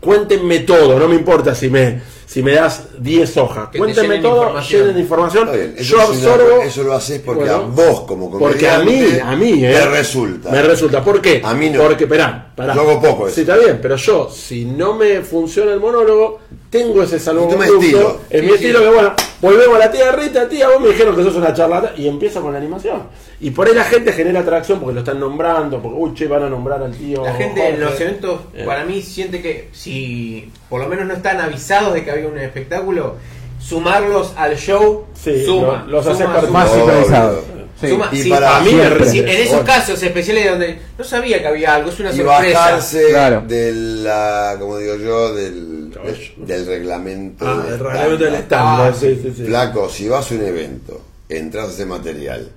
cuéntenme todo, no me importa si me, si me das 10 hojas, Que te cuéntenme llenen todo, información. llenen información, bien, eso yo absorbo. eso lo haces porque Bueno, a vos como Porque a mí, a mí, eh, te resulta. Me resulta, ¿por qué? A mí no. Porque, esperá, pará. Yo hago poco eso. Sí, está bien, pero yo, si no me funciona el monólogo, tengo ese salvoconducto. estilo. Es mi estilo que, bueno, volvemos a la tía Rita, tía, vos me dijeron que sos una charlata, y empiezo con la animación. Y por ahí la gente genera atracción porque lo están nombrando, porque, uy, che, van a nombrar al tío. La gente en los eventos, Eh. para mí, siente que si por lo menos no están avisados de que había un espectáculo, sumarlos al show Sí, suma. lo- los participar. Más Obvio. sincronizado. Sí. Suma, Y sí, para- A mí Siempre. En esos casos especiales donde no sabía que había algo, es una y sorpresa. bajarse Claro. de la, como digo yo, del, del reglamento. Ah, del el reglamento del estándar. estándar, sí, sí, sí. Flaco, si vas a un evento, entras a ese material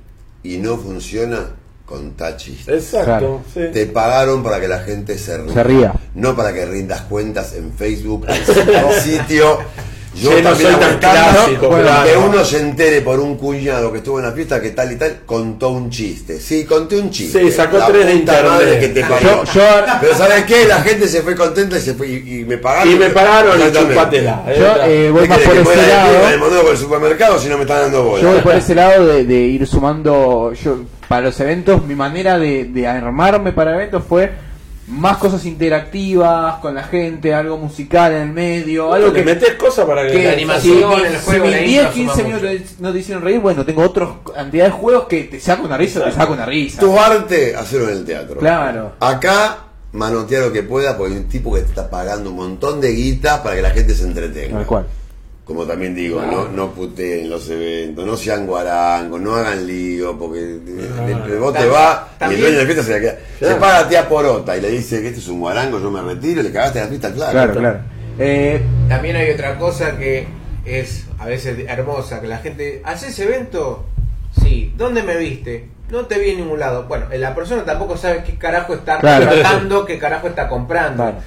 y no funciona, contá chistes. Exacto, sí. Te pagaron para que la gente se ría. Se ría. No para que rindas cuentas en Facebook, al sitio. Yo Che, no también soy tan clásico, bueno, que uno se entere por un cuñado que estuvo en la fiesta que tal y tal contó un chiste. Sí, conté un chiste. Sí, sacó La tres de internet. que te parió. Yo, yo, Pero ¿sabes qué? La gente se fue contenta y se fue y, y me pagaron. Y me pagaron y Exactamente. chupatela. yo eh, voy ¿Qué más por que ese lado. piba del monólogo del supermercado si no me están dando bola? Yo voy por ese lado de, de ir sumando. Yo, para los eventos, mi manera de, de armarme para eventos fue más cosas interactivas con la gente, algo musical en el medio, algo que. metes cosas para que que la animación, si, el si juego, mis la 10, intro 15 suma minutos no te hicieron reír, bueno, tengo otra cantidad de juegos que te saco una risa, te saco una risa. Tu arte, hacerlo en el teatro. Claro. Acá, manotea lo que pueda porque hay un tipo que te está pagando un montón de guita para que la gente se entretenga. Tal cual. Como también digo, no, no puteen los eventos, no sean guarangos, no hagan lío, porque el, vos te También- vas y el dueño de la fiesta se la queda. Claro. Se paga tía porota y le dice que este es un guarango, yo me retiro, le cagaste la fiesta, claro. Claro, claro. Eh, También hay otra cosa que es a veces hermosa, que la gente, ¿haces evento? Sí. ¿Dónde me viste? No te vi en ningún lado. Bueno, la persona tampoco sabe qué carajo está Claro. contratando, qué carajo está comprando. Claro.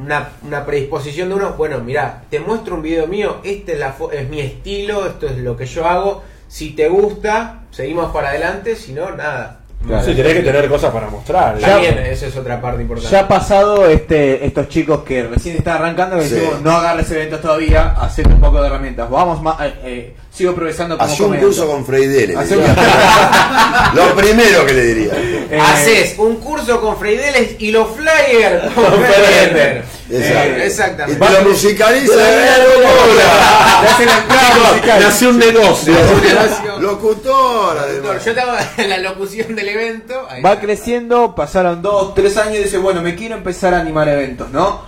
Una, una predisposición de uno, bueno, mira, te muestro un video mío, este es, la es mi estilo, esto es lo que yo hago. Si te gusta, seguimos para adelante, si no, nada. Claro. Sí, tenés que tener cosas para mostrar. ¿eh? También, esa es otra parte importante. Ya ha pasado este, estos chicos que recién están arrancando que Sí. decimos no agarres eventos todavía, hacete un poco de herramientas. Vamos más, eh, eh, sigo progresando como Hacé un curso con Freidele. Lo primero que le diría. Eh, Haces un curso con Freideles y los flyers con Con Freideles. Exacto. Eh, Y exactamente. te lo musicaliza. Nació un negocio. Además. Yo estaba en la locución del evento. ahí Va está. creciendo, pasaron dos, tres años y dice, bueno, me quiero empezar a animar eventos, ¿no?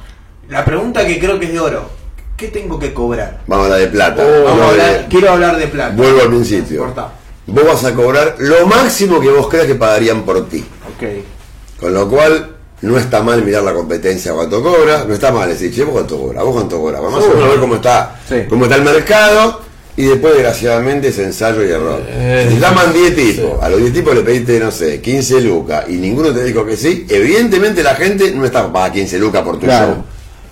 La pregunta que creo que es de oro, ¿qué tengo que cobrar? Vamos a hablar de plata. Oh, Vamos No a de- hablar, quiero hablar de plata. Vuelvo al principio. Vos vas a cobrar lo máximo que vos creas que pagarían por ti. Ok. Con lo cual, no está mal mirar la competencia cuánto cobra, no está mal decir, che, vos cuánto cobra, vos cuánto cobra. Vamos a ver cómo está, Sí. cómo está el mercado Y después, desgraciadamente, es ensayo y error. Eh, si te llaman 10 tipos, sí. a los 10 tipos le pediste, no sé, 15 lucas y ninguno te dijo que sí, evidentemente la gente no está para 15 lucas por tu Claro. show.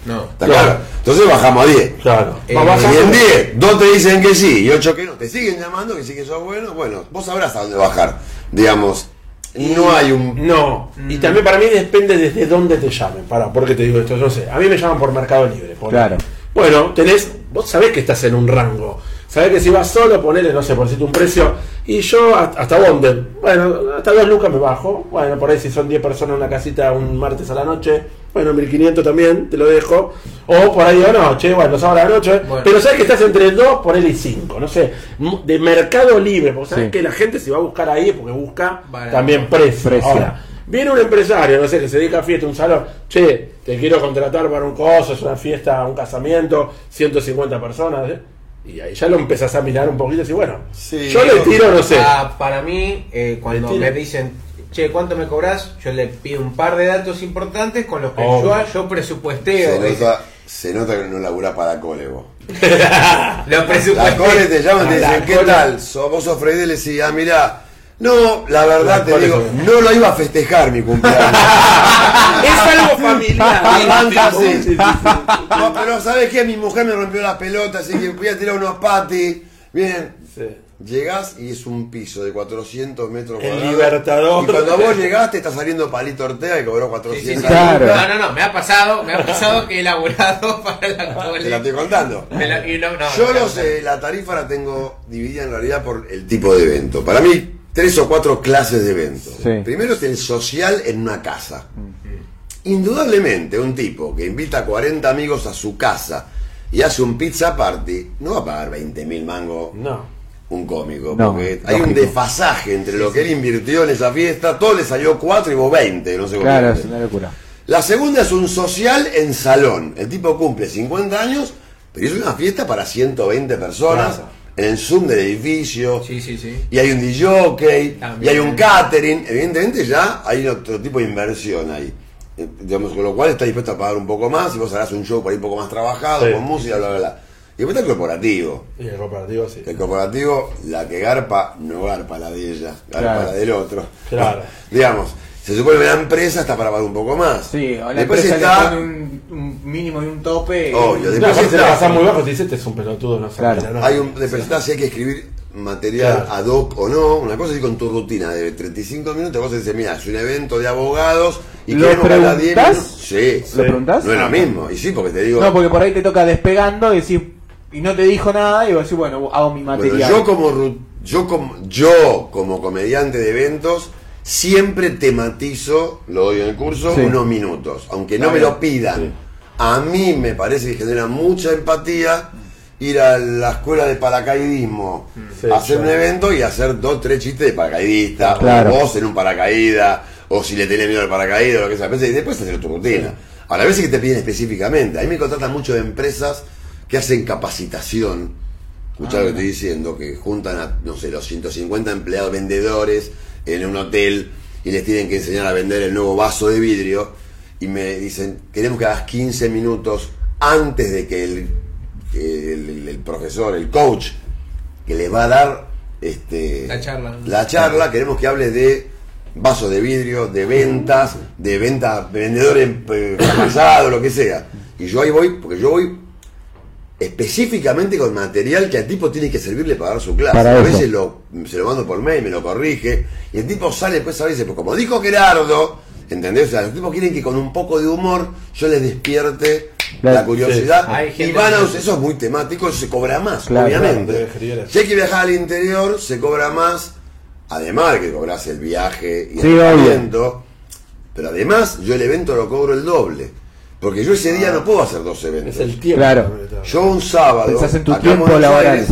No. ¿Está Claro. claro? Entonces bajamos a 10. Claro. Eh. Y en 10, dos te dicen que sí y 8 que no. Te siguen llamando que sí que sos bueno. Bueno, vos sabrás a dónde bajar. Digamos, no hay un. No, y también para mí depende desde dónde te llamen. Para, ¿por qué te digo esto? No sé. A mí me llaman por Mercado Libre. por- Claro. Bueno, tenés, vos sabés que estás en un rango. Sabés que si vas solo, ponele, no sé, por decirte un precio. Y yo hasta Bonder, bueno, hasta dos lucas me bajo. Bueno, por ahí si son 10 personas en una casita un martes a la noche, bueno, 1500 también, te lo dejo. O por ahí digo, no, che, bueno, sábado a la noche. Bueno. Pero sabes que estás entre 2, ponele y 5, no sé. De Mercado Libre, porque sabes Sí. que la gente se va a buscar ahí porque busca Barato. también precio. Precio. Ahora, viene un empresario, no sé, que se dedica a fiesta, un salón, che, te quiero contratar para un coso, es una fiesta, un casamiento, 150 personas, ¿eh? Y ahí ya lo empezás a mirar un poquito y decís, bueno, Sí. yo le tiro, no sé. Ah, para mí, eh, cuando Le me dicen, che, ¿cuánto me cobras? Yo le pido un par de datos importantes con los que yo, yo presupuesteo. Se nota, se nota que no laburás para Cole vos. Lo La. Cole te llaman y te La dicen, ¿qué Cole- tal? ¿Sos- ¿Vos sos Freddy? Le decís, ah, mirá. No, la verdad te digo, es- no lo iba a festejar mi cumpleaños. es algo familiar. Sí. No, pero ¿sabes qué? Mi mujer me rompió las pelotas, así que voy a tirar unos patis. Bien, Sí. llegás y es un piso de 400 metros El cuadrados. Libertador. Y cuando vos llegaste está saliendo Palito Ortega que cobró Sí, 400 sí, sí. Claro. No, no, no, me ha pasado, me ha pasado que he elaborado para la cole. Te la estoy contando. La- y no, no, Yo no, lo sé, la tarifa la tengo dividida en realidad por el tipo de evento. Para mí, tres o cuatro clases de eventos. Sí. Primero es el social en una casa. Indudablemente, un tipo que invita a 40 amigos a su casa y hace un pizza party, no va a pagar 20 mil mangos No. un cómico. No, porque hay un desfasaje entre lo que él invirtió en esa fiesta. Todo le salió 4 y vos 20, no sé cómo. Claro, es una locura. La segunda es un social en salón. El tipo cumple 50 años, pero es una fiesta para 120 personas Claro. En el Zoom del edificio. Sí, sí, sí. Y hay un DJ, y hay un catering. Evidentemente ya hay otro tipo de inversión ahí. Eh, digamos, con lo cual está dispuesto a pagar un poco más y vos harás un show por ahí un poco más trabajado, Sí. con música, bla, bla, bla. Y después está el corporativo. Y el cooperativo sí. El corporativo, la que garpa, no garpa la de ella, garpa Claro. la del otro. Claro. Digamos, se supone que la empresa está para pagar un poco más. Sí, o la Después empresa está. le pone un, un mínimo y un tope. Obvio, No, después aparte está- pasás muy bajo, te dice, este es un pelotudo, no Claro. la nota". Hay un, después está si hay que escribir material Claro. ad hoc o no. Una cosa es con tu rutina de 35 minutos, es decir, mira, es un evento de abogados y ¿Lo ganar 10 preguntás? minutos. Sí. ¿Lo preguntás? No es lo mismo. Y sí, porque te digo. No, porque por ahí te toca despegando y decís, y no te dijo nada, y vos decís, bueno, hago mi Bueno, material. yo como yo como yo como comediante de eventos siempre tematizo, lo doy en el curso, Sí. unos minutos, aunque no me lo pidan. Sí. A mí me parece que genera mucha empatía ir a la escuela de paracaidismo, Sí, a hacer un evento y hacer dos, tres chistes de paracaidista, Claro. o vos en un paracaídas, o si le tenés miedo al paracaídas, o lo que sea, y después hacer tu rutina. A la veces que te piden específicamente, a mí me contratan mucho de empresas que hacen capacitación, escuchá lo que estoy diciendo, que juntan a, no sé, los 150 empleados vendedores en un hotel y les tienen que enseñar a vender el nuevo vaso de vidrio y me dicen, queremos que hagas 15 minutos antes de que el, el- profesor, el coach, que les va a dar este, La charla. la charla, queremos que hables de vasos de vidrio, de ventas, de venta, de vendedores eh, fracasados, lo que sea. Y yo ahí voy, porque yo voy específicamente con material que al tipo tiene que servirle para dar su clase. Para a veces lo, se lo mando por mail, me lo corrige, y el tipo sale después a veces, pues como dijo Gerardo, ¿entendés? O sea, los tipos quieren que con un poco de humor yo les despierte La- la, curiosidad. sí. Y van a usar, eso es muy temático, eso se cobra más, Claro, obviamente. claro, si hay que viajar al interior, se cobra más, además de que cobras el viaje y Sí, el obvio. alojamiento, pero además yo el evento lo cobro el doble. Porque yo ese día no puedo hacer dos eventos. Es el tiempo. Claro. Yo un sábado, Pensás en tu acá tiempo laboral. Aires,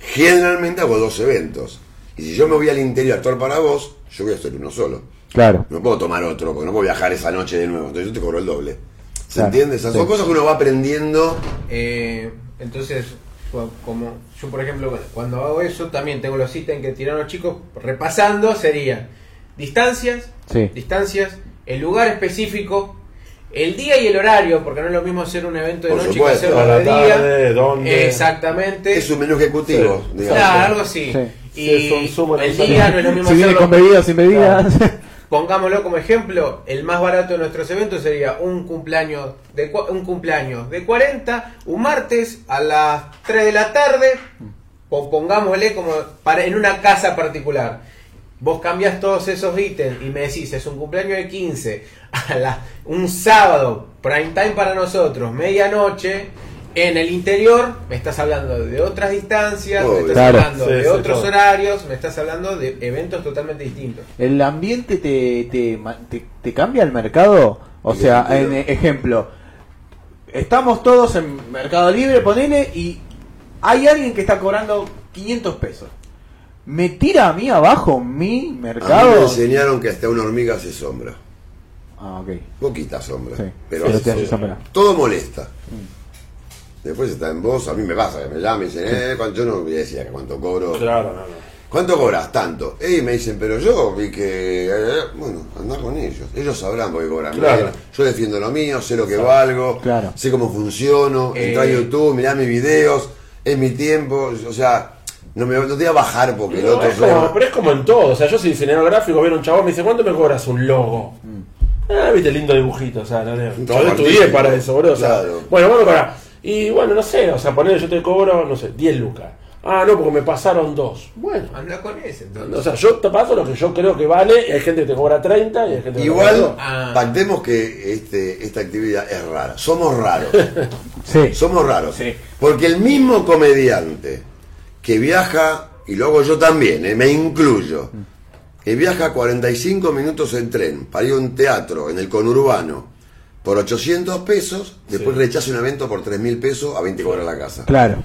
generalmente hago dos eventos. Y si yo me voy al interior a actuar para vos, yo voy a hacer uno solo. Claro. No puedo tomar otro, porque no puedo viajar esa noche de nuevo. Entonces yo te cobro el doble. ¿Se Claro, entiende? Esas sí. son cosas que uno va aprendiendo. Eh, entonces, como yo por ejemplo, bueno, cuando hago eso, también tengo los ítems que tiraron los chicos, repasando, sería distancias, Sí. distancias, el lugar específico, El día y el horario, porque no es lo mismo hacer un evento de Por noche supuesto, que hacerlo a la de tarde, día. ¿dónde? Exactamente. Es un menú ejecutivo, Sí. digamos. Claro, algo así. Sí. Y Sí, son el día no es lo mismo Si viene hacerlo- con bebidas sin bebidas. Pongámoslo como ejemplo, el más barato de nuestros eventos sería un cumpleaños de cua- un cumpleaños de 40, un martes a las 3 de la tarde, o pongámosle como para en una casa particular. Vos cambias todos esos ítems y me decís, es un cumpleaños de 15, a la- un sábado, prime time para nosotros, medianoche, en el interior, me estás hablando de otras distancias, me estás Claro. hablando Sí, de sí, otros todo. horarios, me estás hablando de eventos totalmente distintos. ¿El ambiente te, te, te- te cambia el mercado? O ¿En sea, en eh, ejemplo, estamos todos en Mercado Libre, ponele, y hay alguien que está cobrando 500 pesos. ¿Me tira a mí abajo mi A mí me mercado? enseñaron que hasta una hormiga hace sombra. Ah, ok. Poquita sombra. Sí. Pero Pero hace te hace sombra. sombra. Todo molesta. Después está en vos, a mí me pasa, que me llaman y dicen, eh, ¿cuánto? yo no voy a decir acá cuánto cobro. Claro, no, no. ¿Cuánto cobras? Tanto. Y me dicen, pero yo vi que. eh, bueno, anda con ellos. Ellos sabrán por qué cobran. Claro. Yo defiendo lo mío, sé lo que valgo, Claro. sé cómo funciono. Eh. Entra a YouTube, mirá mis videos, es mi tiempo. O sea, no me voy a bajar porque el otro es como- pero es como en todo. O sea, yo soy diseñador gráfico, viene un chabón me dice, ¿cuánto me cobras un logo? Ah, viste, lindo dibujito, o sea, no, todavía estudié para eso, boludo. O sea, Claro. Bueno, bueno, para. Y bueno, no sé, o sea, poner yo te cobro, no sé, 10 lucas. Ah, no, porque me pasaron dos. Bueno, Anda con ese, entonces. o sea, yo te paso lo que yo creo que vale, y hay gente que te cobra 30 y hay gente que te cobra Igual. Ah. pactemos que este, esta actividad es rara. Somos raros. Sí. Somos raros. Sí. Porque el mismo comediante que viaja, y luego yo también, eh, me incluyo, que viaja 45 minutos en tren para ir a un teatro en el conurbano por 800 pesos, después Sí. rechaza un evento por 3 mil pesos a 20 cobras la casa. Claro.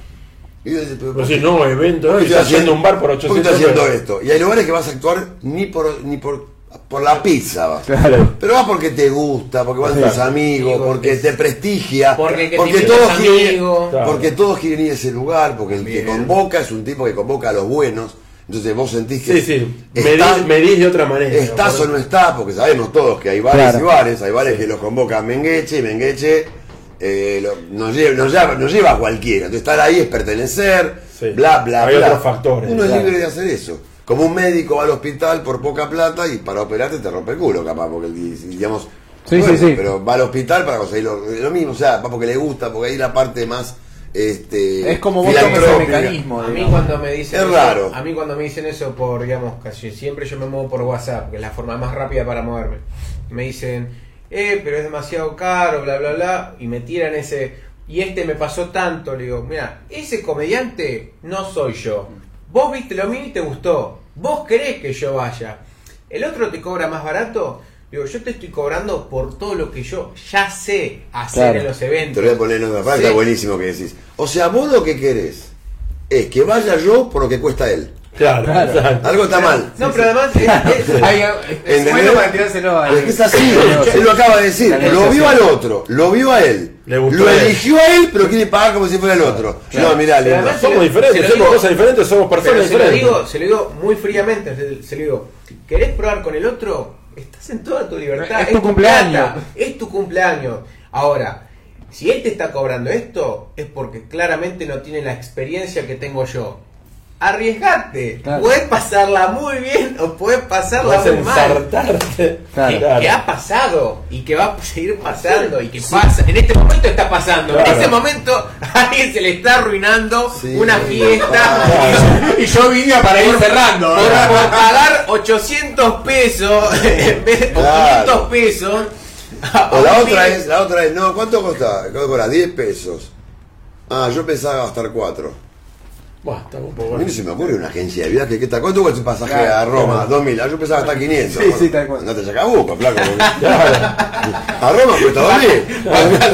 Y yo digo, pero, Pero ¿por si no, evento, ¿por ¿no? qué Y está haciendo un bar por ¿por qué 800 estás haciendo pesos. esto? Y hay lugares que vas a actuar ni por, ni por, por la pizza. vas. Claro. Pero vas porque te gusta, porque van Sí. tus amigos, Amigos, porque es- te prestigia, Porque que porque todos quieren, amigos. Claro. porque todos quieren ir a ese lugar, porque el que convoca es un tipo que convoca a los buenos. Entonces vos sentís que Sí, sí, estás, medís, de otra manera. estás ¿no? o no estás, porque sabemos todos que hay bares Claro. y bares, hay bares que los convoca Mengeche y Mengeche eh, lo- nos, lleva, nos, lleva, nos lleva a cualquiera. Entonces estar ahí es pertenecer, Sí. bla, bla, Hay bla. otros factores, Uno es libre de hacer eso. Como un médico va al hospital por poca plata y para operarte te rompe el culo, capaz, porque digamos. Sí, sí, sí. Pero va al hospital para conseguir lo, lo mismo, o sea, va porque le gusta, porque ahí la parte más. Este, Es como vos tomes el filantrópica. mecanismo. A mí cuando me dicen Es eso, raro. a mí cuando me dicen eso por digamos casi siempre yo me muevo por WhatsApp, que es la forma más rápida para moverme. Y me dicen, "Eh, pero es demasiado caro, bla bla bla" y me tiran ese y este me pasó tanto, le digo, "Mira, ese comediante no soy yo. Vos viste lo mío y te gustó. Vos querés que yo vaya. El otro te cobra más barato." Digo, yo te estoy cobrando por todo lo que yo ya sé hacer Claro. en los Te eventos. lo voy a poner en otra parte, Sí. está buenísimo que decís. O sea, vos lo que querés es que vaya yo por lo que cuesta él. Claro, Claro. Algo está mal. No, pero además es- bueno para tirárselo a Es que es así, él lo acaba de decir, lo vio al otro, lo vio a él, Le gustó lo a él. eligió a él, pero quiere pagar como si fuera el otro. No, mirá, le Somos Se lo- diferentes, digo- cosas diferentes, somos personas Pero se lo, diferentes. digo, se lo digo muy fríamente, se, se lo digo, ¿querés probar con el otro? Estás en toda tu libertad. Es tu cumpleaños. plata, es tu cumpleaños. Ahora, si él te está cobrando esto, es porque claramente no tiene la experiencia que tengo yo. Arriesgate. Claro. Puedes pasarla muy bien o puedes pasarla Vas muy mal. ensartarte. Claro. Que, que ha pasado y que va a seguir pasando y que pasa. En este momento está pasando. Claro. En este momento a alguien se le está arruinando Sí. una fiesta. Claro. Y yo vine para ir cerrando. Por, por pagar 800 pesos en vez de- o Claro. 500 pesos. O la otra es, la otra es, no, ¿cuánto cuesta? ¿Cuánto cobra? 10 pesos. Ah, yo pensaba gastar 4. Buah, está un A poco mí no se me ocurre una agencia de viaje. ¿qué tal? ¿Cuánto cuesta un pasaje Claro, a Roma? claro. 2000. Ah, yo pensaba gastar 500. Sí, sí, tal cual. Andate a Chacabuco, flaco. porque- A Roma cuesta 2000.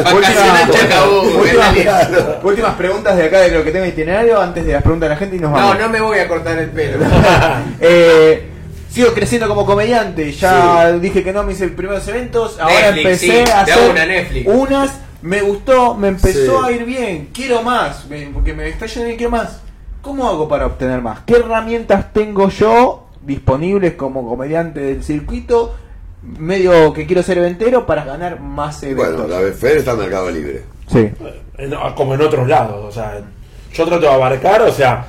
Vacaciones en Chacabuco, Últimas, preguntas de acá de lo que tengo itinerario antes de las preguntas de la gente y nos No, vamos. no me voy a cortar el pelo. Eh, sigo creciendo como comediante. Ya dije que no me hice primeros eventos. Ahora Netflix, empecé sí, a hacer una Netflix. unas. Me gustó, me empezó Sí. a ir bien. Quiero más, me- porque me está yendo bien. Quiero más. ¿Cómo hago para obtener más? ¿Qué herramientas tengo yo disponibles como comediante del circuito? medio que quiero ser eventero para ganar más eventos. Bueno, la Fer está en Mercado Libre. Sí. Como en otros lados. O sea, yo trato de abarcar, o sea,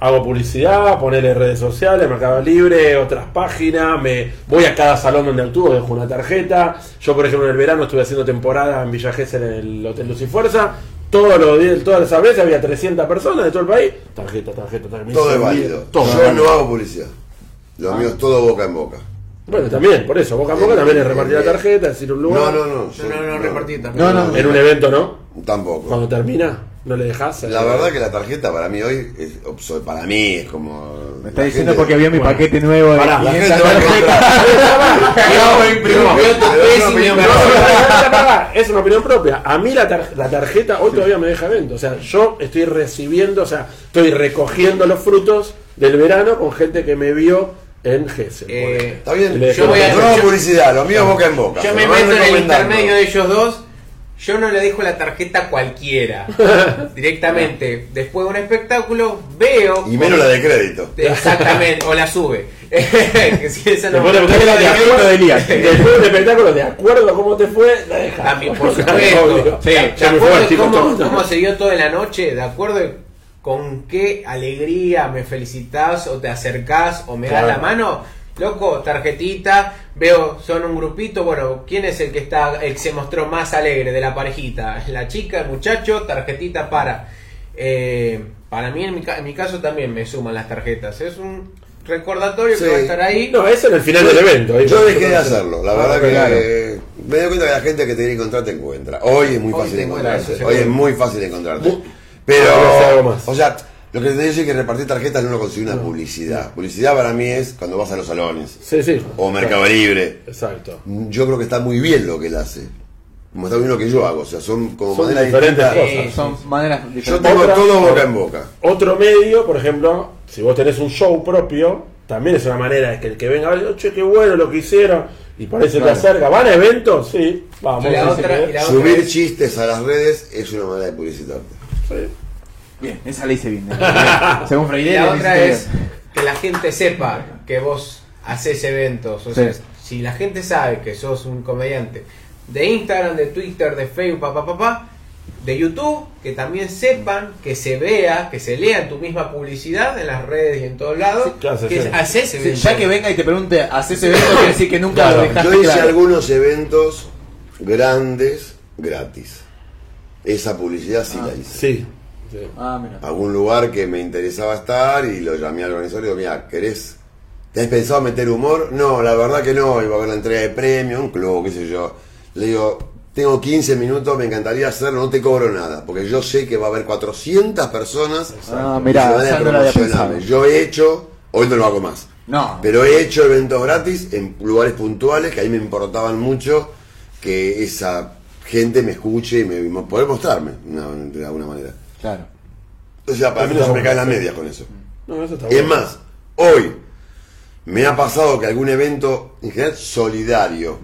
hago publicidad, ponerle redes sociales, Mercado Libre, otras páginas, me voy a cada salón donde actúo, dejo una tarjeta. Yo, por ejemplo, en el verano estuve haciendo temporada en Villa Gesell en el Hotel Luz y Fuerza. Todos los días, todas las veces había 300 personas de todo el país. Tarjeta, tarjeta, tarjeta. Todo es válido. Todo. Yo no hago publicidad. Lo mío es todo boca en boca. Bueno, también, por eso, boca a boca también es repartir la tarjeta, decir un lugar. No, no, no. Yo no, no repartí tarjeta. No, no, En un evento, ¿no? Tampoco. Cuando termina, no le dejas. La verdad que la tarjeta para mí hoy es para mí es como Me está diciendo porque vio mi paquete nuevo de Pará, la 500 gente va a tarjetas. Es una opinión propia. A mí la, tar- la tarjeta hoy todavía me deja evento. O sea, yo estoy recibiendo, o sea, estoy recogiendo los frutos del verano con gente que me vio en por Eh. Está bien. Yo voy a- no publicidad, lo mío boca en boca. Yo me meto en el intermedio de ellos dos. Yo no le dejo la tarjeta a cualquiera. Directamente. Después de un espectáculo, veo. Y menos la de crédito. Exactamente, o la sube. que si esa no Después de, la de acuerdo de Elías. después de un espectáculo, de acuerdo a cómo te fue, la dejas. También, por supuesto. Sí, ¿De fue, acuerdo cómo, cómo se dio todo en la noche? ¿De acuerdo con qué alegría me felicitas o te acercás o me das la mano? Loco, tarjetita, veo, son un grupito, bueno, ¿quién es el que está, el que se mostró más alegre de la parejita? La chica, el muchacho, tarjetita para. Eh, para mí, en mi, ca- en mi caso, también me suman las tarjetas. Es un recordatorio Sí. que va a estar ahí. No, eso en el final del evento. ahí Yo no- dejé de hacerlo, la verdad que claro. eh, me doy cuenta que la gente que te quiere encontrar te encuentra. Hoy es muy Hoy fácil encontrarte. Hoy es muy fácil encontrarte. Pero, Ahora voy a hacer algo más. o sea, lo que te dice es que repartir tarjetas no lo consigue una publicidad. Publicidad para mí es cuando vas a los salones Sí, sí. o Mercado Libre. Exacto. Yo creo que está muy bien lo que él hace. Como está bien lo que yo hago. O sea, son como Son maneras diferentes distintas. cosas. Son maneras Yo diferentes. tengo Otra- todo boca en boca. Otro medio, por ejemplo, si vos tenés un show propio, también es una manera de que el que venga a ver, che, qué bueno lo que hicieron, y te Claro. acerca, ¿van a eventos? Sí, vamos. Y la otra- y la Subir es- chistes a las redes es una manera de publicitarte. sí. Bien, esa la hice bien. Según Y Freire. la otra es que la gente sepa que vos haces eventos. O Sí. sea, si la gente sabe que sos un comediante de Instagram, de Twitter, de Facebook, papá, papá, de YouTube, que también sepan, que se vea, que se lea tu misma publicidad en las redes y en todos lados, ¿qué haces, que sí? haces eventos. Ya que venga y te pregunte, ¿haces evento? Quiere decir que nunca Claro, lo dejaste Yo hice claro. algunos eventos grandes gratis. Esa publicidad sí la hice. Sí, sí. Ah, mira. Algún lugar que me interesaba estar y lo llamé al organizador y digo, mira, ¿querés? ¿Te has pensado meter humor? No, la verdad que no, iba a haber la entrega de premio, un club, qué sé yo. Le digo, tengo 15 minutos, me encantaría hacerlo, no te cobro nada, porque yo sé que va a haber 400 personas Ah, que se van a promocionarme. Yo he hecho, hoy no lo hago más, No. pero he hecho eventos gratis en lugares puntuales que a mí me importaban mucho que esa gente me escuche y me, poder mostrarme de alguna manera. Claro. O sea, para mí no se me caen las medias con eso. No, eso está Y es bueno. más, hoy me ha pasado que algún evento, en general solidario,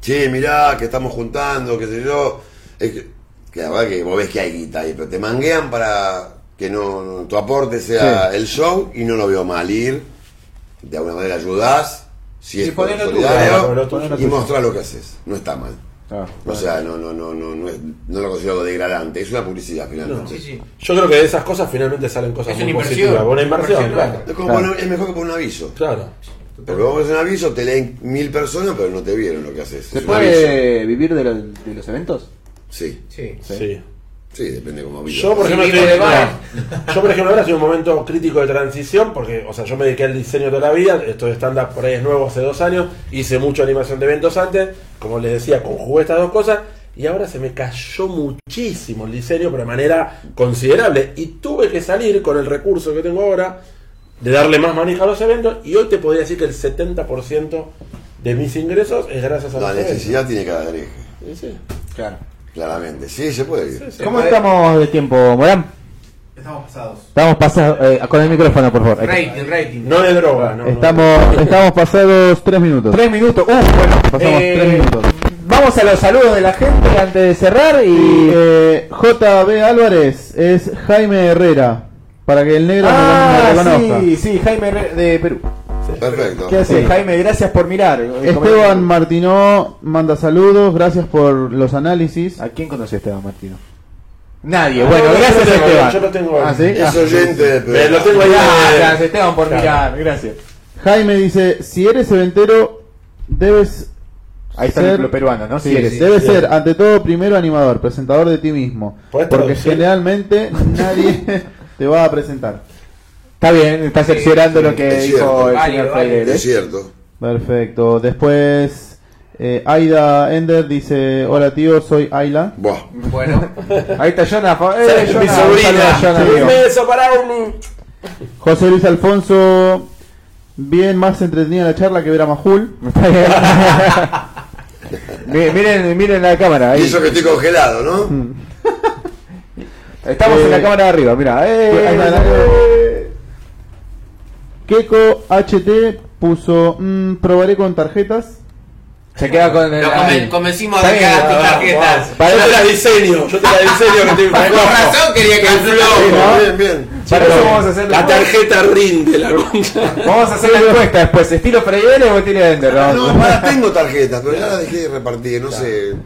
che, mirá, que estamos juntando, qué sé yo, es que, que la verdad que vos ves que hay guita ahí, pero te manguean para que no, no- tu aporte sea Sí. el show y no lo veo mal ir, de alguna manera ayudás, si Sí, es por ponelo tú, solidario, claro, y mostrar lo que haces, no está mal. Ah, O sea, no, no, no, no, no, es- no lo considero algo degradante, es una publicidad finalmente. Sí, sí. Yo creo que de esas cosas finalmente salen cosas Es muy una inversión, positivas. Buena inversión, inversión, claro. Es, como Claro. poner- es mejor que poner un aviso. Claro. Porque vos pones un aviso, te leen mil personas, pero no te vieron lo que haces. ¿Se puede vivir de, lo- de los eventos? Sí, Sí. Sí. sí, depende cómo vivo. Yo, por Sí, ejemplo, estoy- no. yo, por ejemplo, ahora estoy en un momento crítico de transición porque, o sea, yo me dediqué al diseño toda la vida, esto de stand-up por ahí es nuevo hace dos años, hice mucha animación de eventos antes, como les decía, conjugué estas dos cosas y ahora se me cayó muchísimo el diseño, pero de manera considerable y tuve que salir con el recurso que tengo ahora de darle más manija a los eventos y hoy te podría decir que el 70% de mis ingresos es gracias a La los eventos. necesidad tiene que haber eje, Sí, sí. Claro. Claramente. Sí, se puede ¿Cómo puede- estamos de tiempo, Morán? Estamos pasados. Estamos pasados. eh, con el micrófono, por favor. Rating, rating. No de droga, no, no. Estamos, estamos pasados tres minutos. Tres minutos. Uh, bueno. Pasamos eh, tres minutos. Vamos a los saludos de la gente antes de cerrar y. Eh, JB Álvarez es Jaime Herrera. Para que el negro me- me, ah, reconozca. sí, sí, Jaime Herrera de Perú. Perfecto. ¿Qué hace? Sí, Jaime, gracias por mirar. Esteban Martinó manda saludos, gracias por los análisis. ¿A quién conoce Esteban Martino? Nadie. Ah, bueno, no, gracias tengo, Esteban. yo lo tengo. Ah, ¿sí? Es oyente de Eh, lo tengo ahí. Gracias Esteban por Claro. mirar. Gracias. Jaime dice, si eres eventero, debes Ahí está ser- lo peruano, ¿no? Sí, Sí, sí. ser ante todo primero animador, presentador de ti mismo, ¿Puedes porque traducir? generalmente nadie te va a presentar. Está bien, está cerciorando sí, lo que es dijo cierto. el Válido, señor. Freire. Es cierto. Perfecto. Después eh, Aida Ender dice, hola tío, soy Ayla. Buah. Bueno, Ahí está Jonah. Eh, Mi Jonah, sobrina. Jonah, Un beso para un. José Luis Alfonso, bien más entretenida la charla que ver a Majul. Miren, miren la cámara. Y Ahí. eso que estoy congelado, ¿no? Estamos Eh, en la cámara de arriba, mira. Eh, eh. Keiko HT puso, "Mm, probaré con tarjetas. Se queda con el. nos conven- convencimos de que hagas tus ah, tarjetas. Yo te la diseño, yo te la diseño que estoy Con razón quería que el flow. Bien, bien. Para eso vamos a hacer La tarjeta rinde la concha. Vamos a hacer la encuesta después. ¿Estilo Freire o estilo Ender? No, No, para, tengo tarjetas, pero ya las dejé de repartir, no sé.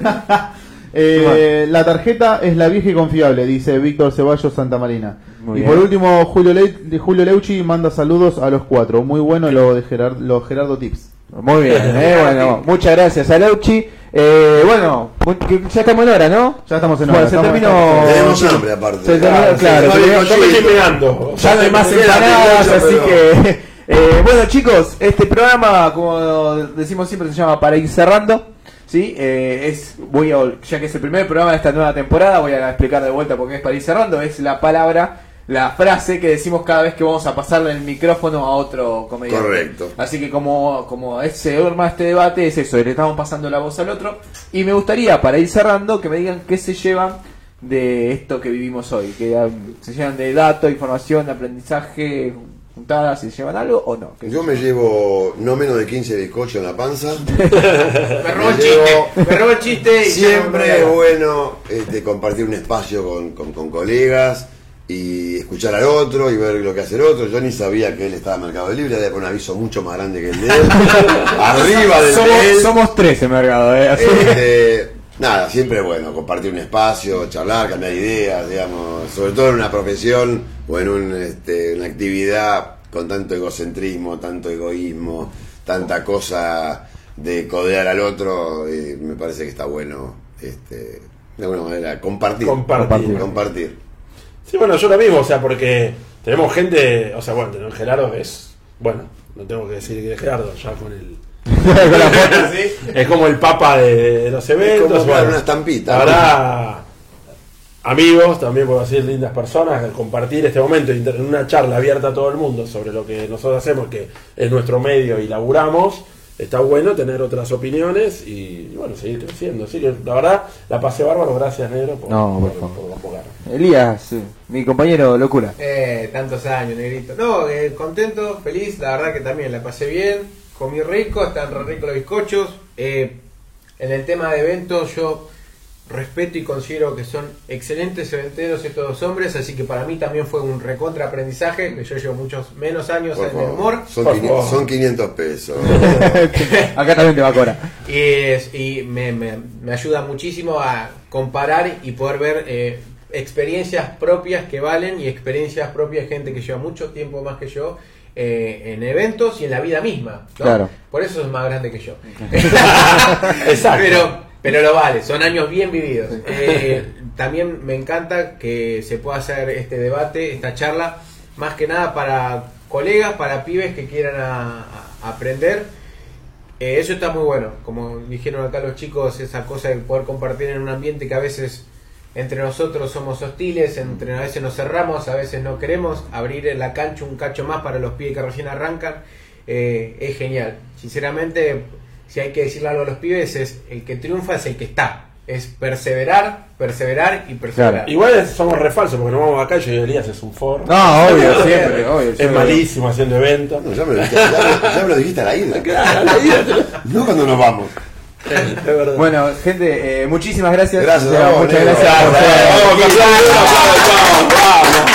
Eh, la tarjeta es la vieja y confiable, dice Víctor Ceballos Santa Marina. Muy y bien. por último, Julio, Le- Julio Leuchi manda saludos a los cuatro. Muy bueno lo de Gerard, los Gerardo Tips. Muy bien, eh, bueno, muchas gracias a Leuchi. Eh, bueno, ya estamos en hora, ¿no? Ya estamos en Bueno, hora, se estamos- terminó. Tenemos hambre aparte. Se terminó, claro. se terminó- Yo me estoy meando. Ya no hay más empanadas, así pero- que. eh, bueno, chicos, este programa, como decimos siempre, se llama Para ir cerrando. ¿Sí? Eh, es, voy a, ya que es el primer programa de esta nueva temporada, voy a explicar de vuelta por qué es Para ir cerrando. Es la palabra, la frase que decimos cada vez que vamos a pasarle el micrófono a otro comediante. Correcto. Así que, como, como es- se arma este debate, es eso, le estamos pasando la voz al otro. Y me gustaría, para ir cerrando, que me digan qué se llevan de esto que vivimos hoy. Que um, se llevan de datos, información, aprendizaje, juntadas, si llevan algo o no. Yo me llevo no menos de 15 bizcochos en la panza. Me robó el chiste. Me robó el chiste y Siempre es no- bueno este, compartir un espacio con, con- con colegas y escuchar al otro y ver lo que hace el otro. Yo ni sabía que él estaba en Mercado Libre, había un aviso mucho más grande que el de él. Arriba del de él. somos, somos tres en mercado, ¿eh? Este, nada, siempre es bueno compartir un espacio, charlar, cambiar ideas, digamos, sobre todo en una profesión o en un, este, una actividad con tanto egocentrismo, tanto egoísmo, tanta cosa de codear al otro, eh, me parece que está bueno, este, de alguna manera, compartir. Compartir. Compartir. Sí, bueno, yo lo mismo, o sea, porque tenemos gente, o sea, bueno, tenemos Gerardo es, bueno, no tengo que decir que es Gerardo, ya con el... Con la foto, ¿sí? Es como el papa de, de los eventos. como, claro, bueno, una estampita. Habrá amigos, también puedo decir lindas personas, compartir este momento en una charla abierta a todo el mundo sobre lo que nosotros hacemos, que es nuestro medio y laburamos. Está bueno tener otras opiniones y, bueno, seguir creciendo. Sí, que la verdad, la pasé bárbaro. Gracias, Negro, por, No, por por- por. Elías, sí, mi compañero locura. Eh, tantos años, negrito. No, eh, contento, feliz, la verdad que también la pasé bien, comí rico, están re ricos los bizcochos. Eh, en el tema de eventos yo respeto y considero que son excelentes eventeros estos dos hombres, así que para mí también fue un recontra aprendizaje, que yo llevo muchos menos años Por en el favor. humor. Son, Por 500, favor. son 500 pesos. Acá también te va a cobrar. Y, es- y me, me- me ayuda muchísimo a comparar y poder ver eh, experiencias propias que valen y experiencias propias de gente que lleva mucho tiempo más que yo eh, en eventos y en la vida misma. ¿no? Claro. Por eso es más grande que yo. Exacto. Pero, pero lo vale, son años bien vividos. Eh, también me encanta que se pueda hacer este debate, esta charla, más que nada para colegas, para pibes que quieran a- a- aprender. Eh, eso está muy bueno, como dijeron acá los chicos, esa cosa de poder compartir en un ambiente que a veces entre nosotros somos hostiles, entre a veces nos cerramos, a veces no queremos, abrir en la cancha un cacho más para los pibes que recién arrancan, eh, es genial. Sinceramente, si hay que decirle algo a los pibes, es el que triunfa es el que está. Es perseverar, perseverar y perseverar. Igual es- somos refalsos porque nos vamos a la calle y Elías es un forro. No, obvio, siempre, obvio. es siempre. malísimo haciendo eventos. No, ya, me lo dijiste, ya me- ya me lo dijiste a la ida. No cuando nos vamos. Verdad. Bueno, gente, eh, muchísimas gracias. Gracias O sea, a vos, muchas negro. gracias Gracias, vamos, vamos, vamos, vamos.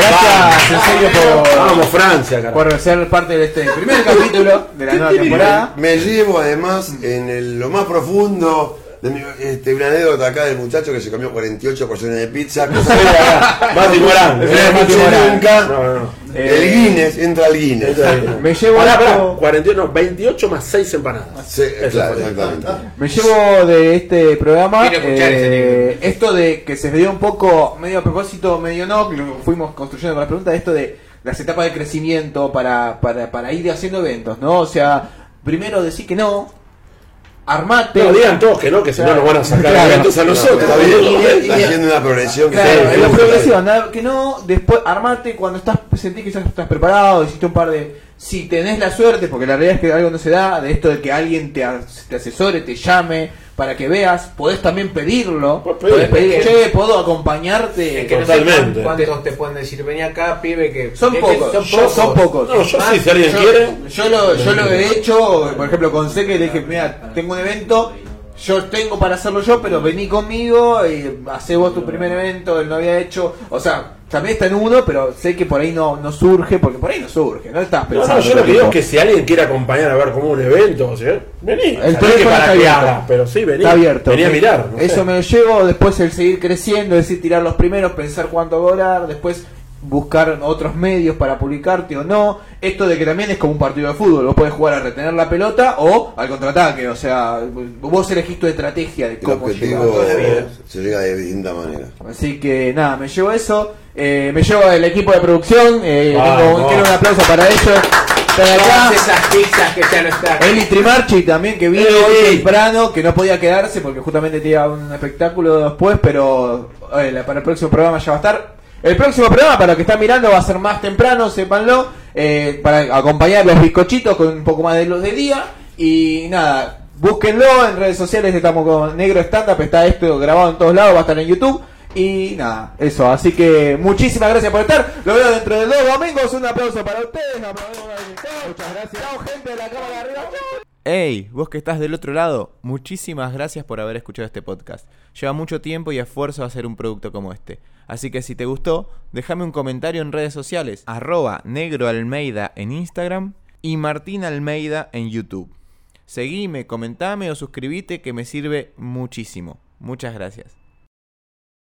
Gracias, en serio, por, Vamos, Francia, carajo. por ser parte de este primer capítulo de la nueva temporada. Me llevo además en el- lo más profundo de mi, este, una anécdota acá del muchacho que se comió 48 porciones de pizza. cosa que Mati Morán. nunca. No, no. Eh, el Guinness, entra al Guinness. Me llevo Pará, esto- pará, 41, no, 28 más 6 empanadas. Sí, claro, exactamente. Me llevo de este programa Quiero escuchar eh, esto de que se dio un poco, medio a propósito, medio no, lo fuimos construyendo con la pregunta, esto de las etapas de crecimiento para, para, para ir haciendo eventos, ¿no? O sea, primero decir que no, armate. No, digan todos que no, que si no nos van a sacar Claro. eventos a nosotros. Está haciendo una progresión que Claro, la progresión, que no, después armate cuando estás sentís que ya estás preparado, hiciste un par de si tenés la suerte, porque la realidad es que algo no se da, de esto de que alguien te, as- te asesore, te llame para que veas, podés también pedirlo, Podés pedir. podés pedir, che, puedo acompañarte. Es que no Totalmente. sé cuántos te pueden decir, vení acá, pibe, que... son que- pocos, son yo- pocos. son pocos. No, yo Más, sí, si alguien yo- quiere. Yo lo, yo lo he hecho, por ejemplo, con Seque le dije, mira, tengo un evento, yo tengo para hacerlo yo, pero vení conmigo y hacé vos tu primer evento, él no había hecho, o sea, también está en uno, pero sé que por ahí no, no surge, porque por ahí no surge, no estás No, pensando. no, yo lo que digo es que si alguien quiere acompañar a ver como un evento, o sea, vení. El que para está que abierto. haga, pero sí, vení. Está abierto. Vení a mirar. no Eso sé. me lo llevo, después el seguir creciendo, es decir, tirar los primeros, pensar cuánto cobrar, después buscar otros medios para publicarte o no. Esto de que también es como un partido de fútbol, vos podés jugar a retener la pelota o al contraataque, o sea, vos elegís tu estrategia de cómo llegar. objetivo toda la vida. se llega de distinta manera. Así que nada, me llevo eso. Eh, me llevo el equipo de producción. Eh, tengo, quiero un aplauso para ellos. Acá. Esas pizzas que ya no están. Eli Trimarchi también que vino hoy temprano, que no podía quedarse porque justamente tenía un espectáculo después, pero eh, para el próximo programa ya va a estar. El próximo programa, para los que están mirando, va a ser más temprano, sépanlo, eh, para acompañar los bizcochitos con un poco más de luz de día. Y nada, búsquenlo en redes sociales, estamos con Negro Stand Up, está esto grabado en todos lados, va a estar en YouTube. Y nada, eso, así que muchísimas gracias por estar. Lo veo dentro de dos domingos. Un aplauso para ustedes. Muchas gracias. Chao, gente de la cámara de arriba. Hey, vos que estás del otro lado, muchísimas gracias por haber escuchado este podcast. Lleva mucho tiempo y esfuerzo hacer un producto como este. Así que si te gustó, déjame un comentario en redes sociales, arroba negroalmeida en Instagram y Martín Almeida en YouTube. Seguime, comentame o suscribite que me sirve muchísimo. Muchas gracias.